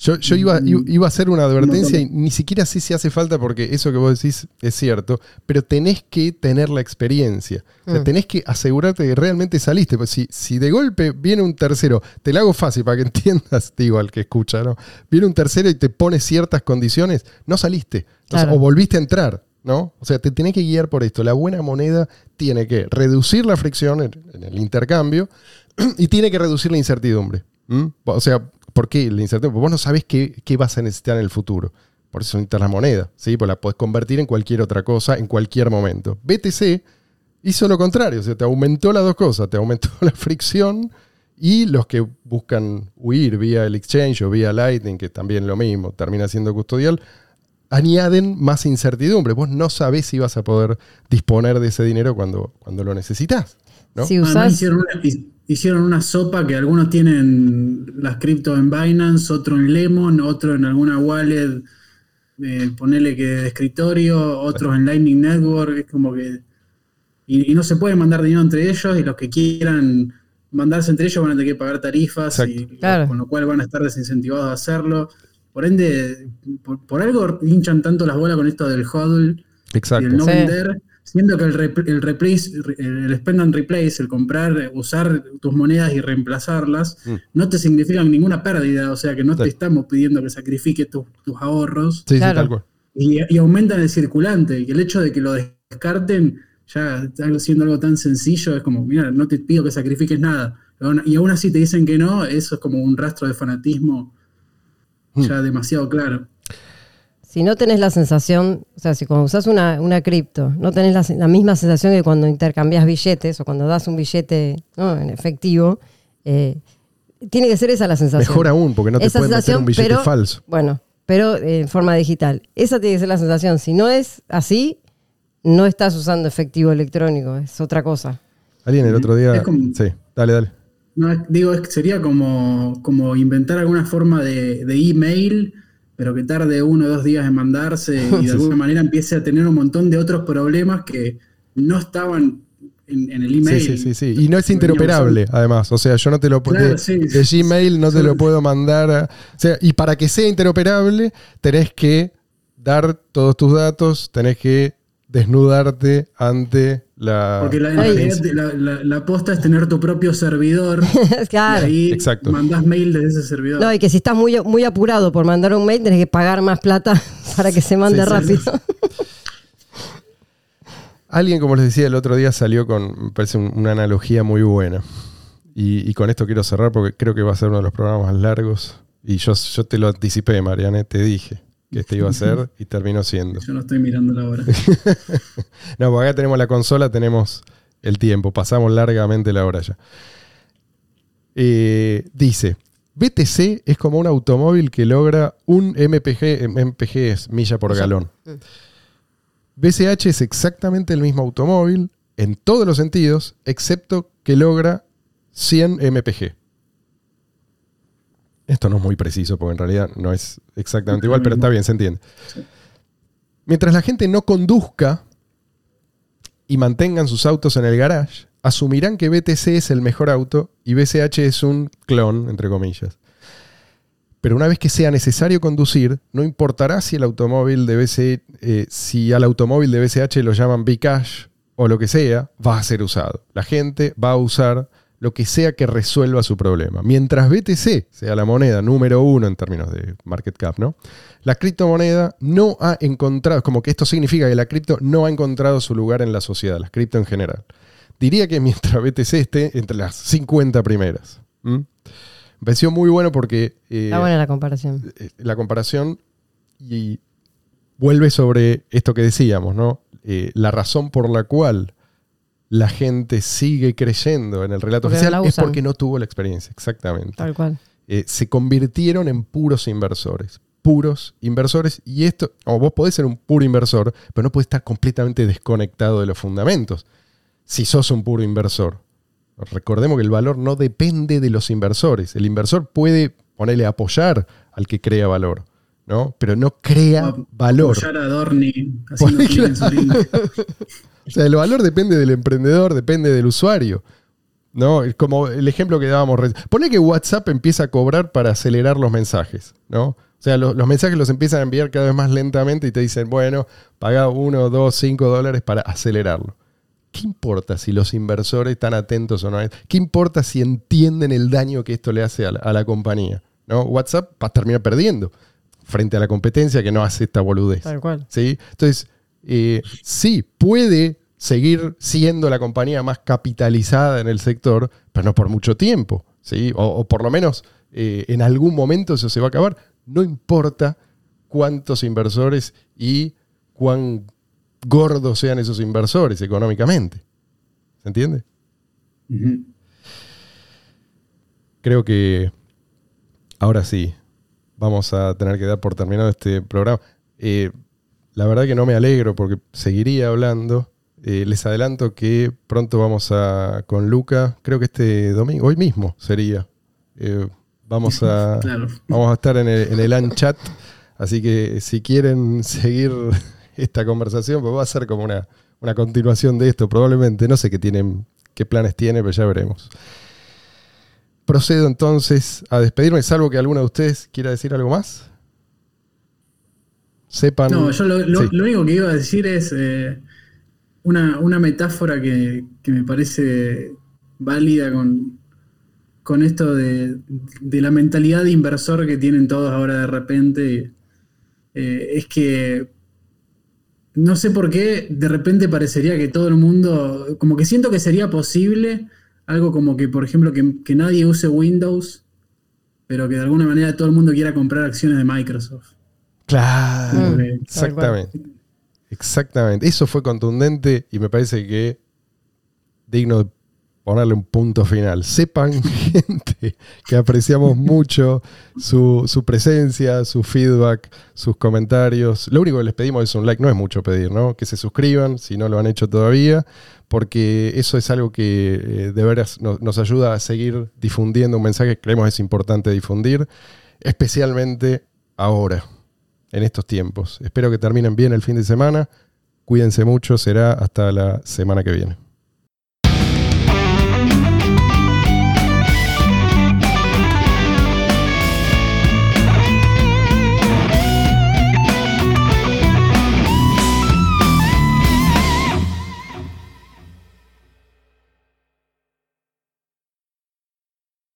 Yo, yo iba, Mm. i- iba a hacer una advertencia y ni siquiera sé si hace falta porque eso que vos decís es cierto, pero tenés que tener la experiencia. O sea, Mm. tenés que asegurarte que realmente saliste. Pues si, si de golpe viene un tercero, te lo hago fácil para que entiendas, digo al que escucha, ¿no? Viene un tercero y te pone ciertas condiciones, no saliste. O sea, Claro. o volviste a entrar, ¿no? O sea, te tenés que guiar por esto. La buena moneda tiene que reducir la fricción en, en el intercambio y tiene que reducir la incertidumbre. O sea, ¿por qué la incertidumbre? Porque vos no sabés qué, qué vas a necesitar en el futuro. Por eso necesitas la moneda, ¿sí? Pues la podés convertir en cualquier otra cosa en cualquier momento. BTC hizo lo contrario, o sea, te aumentó las dos cosas, te aumentó la fricción y los que buscan huir vía el exchange o vía Lightning, que también lo mismo, termina siendo custodial, añaden más incertidumbre. Vos no sabés si vas a poder disponer de ese dinero cuando, cuando lo necesitas. ¿no? Si Además, usás. hicieron, una, hi- hicieron una sopa que algunos tienen las cripto en Binance, otro en Lemon, otro en alguna wallet, eh, ponele que de escritorio, otros en Lightning Network. Es como que. Y, y no se puede mandar dinero entre ellos, y los que quieran mandarse entre ellos van a tener que pagar tarifas, y, Claro. con lo cual van a estar desincentivados a hacerlo. Por ende, por, por algo hinchan tanto las bolas con esto del hodl y Exacto. el no Sí. Siendo que el, rep- el replace, el spend and replace, el comprar, usar tus monedas y reemplazarlas, Mm. no te significan ninguna pérdida, o sea que no Sí. te estamos pidiendo que sacrifiques tus- tus ahorros, Sí, sí, tal cual. y, y aumentan el circulante. Y el hecho de que lo descarten, ya siendo algo tan sencillo, es como, mira, no te pido que sacrifiques nada. Y aún así te dicen que no, eso es como un rastro de fanatismo ya demasiado claro. Si no tenés la sensación, o sea, si cuando usas una, una cripto, no tenés la, la misma sensación que cuando intercambias billetes o cuando das un billete ¿no? en efectivo, eh, tiene que ser esa la sensación. Mejor aún, porque no te Esa pueden meter un billete pero- falso. Bueno, pero eh, en forma digital. Esa tiene que ser la sensación. Si no es así, no estás usando efectivo electrónico, es otra cosa. Alguien el otro día. Es como- Sí, dale, dale. No, digo, es que sería como, como inventar alguna forma de, de email, pero que tarde uno o dos días en mandarse y de alguna manera empiece a tener un montón de otros problemas que no estaban en, en el Sí, email. sí, sí, sí. Y no es interoperable, además. O sea, yo no te lo puedo. Claro, de, sí. de Gmail no te lo puedo mandar. a- o sea, y para que sea interoperable, tenés que dar todos tus datos, tenés que desnudarte ante la. Porque la, la, la- la posta es tener tu propio servidor claro. y ahí Exacto. mandás mail desde ese servidor. No, y que si estás muy, muy apurado por mandar un mail, tenés que pagar más plata para que se mande Sí, sí, rápido. Alguien, como les decía el otro día, salió con, me parece, un- una analogía muy buena. Y, y con esto quiero cerrar porque creo que va a ser uno de los programas más largos. Y yo, yo te lo anticipé, Mariane, te dije que este iba a ser y terminó siendo. Yo no estoy mirando la hora. No, porque acá tenemos la consola, tenemos el tiempo, pasamos largamente la hora ya. Eh, dice, BTC es como un automóvil que logra un MPG, MPG es milla por galón. BCH es exactamente el mismo automóvil en todos los sentidos, excepto que logra 100 MPG. Esto no es muy preciso porque en realidad no es exactamente igual, pero está bien, se entiende. Mientras la gente no conduzca y mantengan sus autos en el garage, asumirán que BTC es el mejor auto y BCH es un clon, entre comillas. Pero una vez que sea necesario conducir, no importará si el automóvil de BC, eh, si al automóvil de BCH lo llaman Bcash o lo que sea, va a ser usado. La gente va a usar lo que sea que resuelva su problema. Mientras BTC sea la moneda número uno en términos de market cap, ¿no? La criptomoneda no ha encontrado, como que esto significa que la cripto no ha encontrado su lugar en la sociedad, las cripto en general. Diría que mientras BTC esté entre las 50 primeras. ¿m? Me pareció muy bueno porque eh, Está buena la comparación. eh, la comparación y vuelve sobre esto que decíamos, ¿no? Eh, la razón por la cual la gente sigue creyendo en el relato Porque oficial es porque no tuvo la experiencia, exactamente. Tal cual. Eh, se convirtieron en puros inversores. Puros inversores. Y esto, o vos podés ser un puro inversor, pero no podés estar completamente desconectado de los fundamentos. Si sos un puro inversor. Recordemos que el valor no depende de los inversores. El inversor puede ponerle apoyar al que crea valor, ¿no? Pero no crea O valor. A link. O sea, el valor depende del emprendedor, depende del usuario. ¿No? Como el ejemplo que dábamos. Pone que WhatsApp empieza a cobrar para acelerar los mensajes, ¿no? O sea, lo- los mensajes los empiezan a enviar cada vez más lentamente y te dicen, bueno, paga uno, dos, cinco dólares para acelerarlo. ¿Qué importa si los inversores están atentos o no? ¿Qué importa si entienden el daño que esto le hace a la, a la compañía? ¿no? WhatsApp va a terminar perdiendo frente a la competencia que no hace esta boludez. Tal cual. ¿sí? Entonces, eh, sí, puede seguir siendo la compañía más capitalizada en el sector, pero no por mucho tiempo, ¿sí? O, o por lo menos eh, en algún momento eso se va a acabar. No importa cuántos inversores y cuán gordos sean esos inversores económicamente. ¿Se entiende? Creo que ahora sí, vamos a tener que dar por terminado este programa. Eh, la verdad que no me alegro porque seguiría hablando. Eh, les adelanto que pronto vamos a con Luca, creo que este domingo, hoy mismo sería. Eh, vamos a Claro. vamos a estar en el, en el Unchat, así que si quieren seguir esta conversación, pues va a ser como una, una continuación de esto, probablemente. No sé qué tienen, qué planes tiene, pero ya veremos. Procedo entonces a despedirme, salvo que alguno de ustedes quiera decir algo más. Sepan. No, yo lo, lo- Sí. lo único que iba a decir es eh, una, una metáfora que, que me parece válida con, con esto de, de la mentalidad de inversor que tienen todos ahora de repente. Eh, es que no sé por qué de repente parecería que todo el mundo, como que siento que sería posible algo como que, por ejemplo, que, que nadie use Windows, pero que de alguna manera todo el mundo quiera comprar acciones de Microsoft. Claro, Mm, exactamente. Exactamente. Eso fue contundente y me parece que digno de ponerle un punto final. Sepan, gente, que apreciamos mucho su, su presencia, su feedback, sus comentarios. Lo único que les pedimos es un like, no es mucho pedir, ¿no? Que se suscriban si no lo han hecho todavía, porque eso es algo que eh, de veras no- nos ayuda a seguir difundiendo un mensaje que creemos es importante difundir, especialmente ahora, en estos tiempos. Espero que terminen bien el fin de semana. Cuídense mucho, será hasta la semana que viene.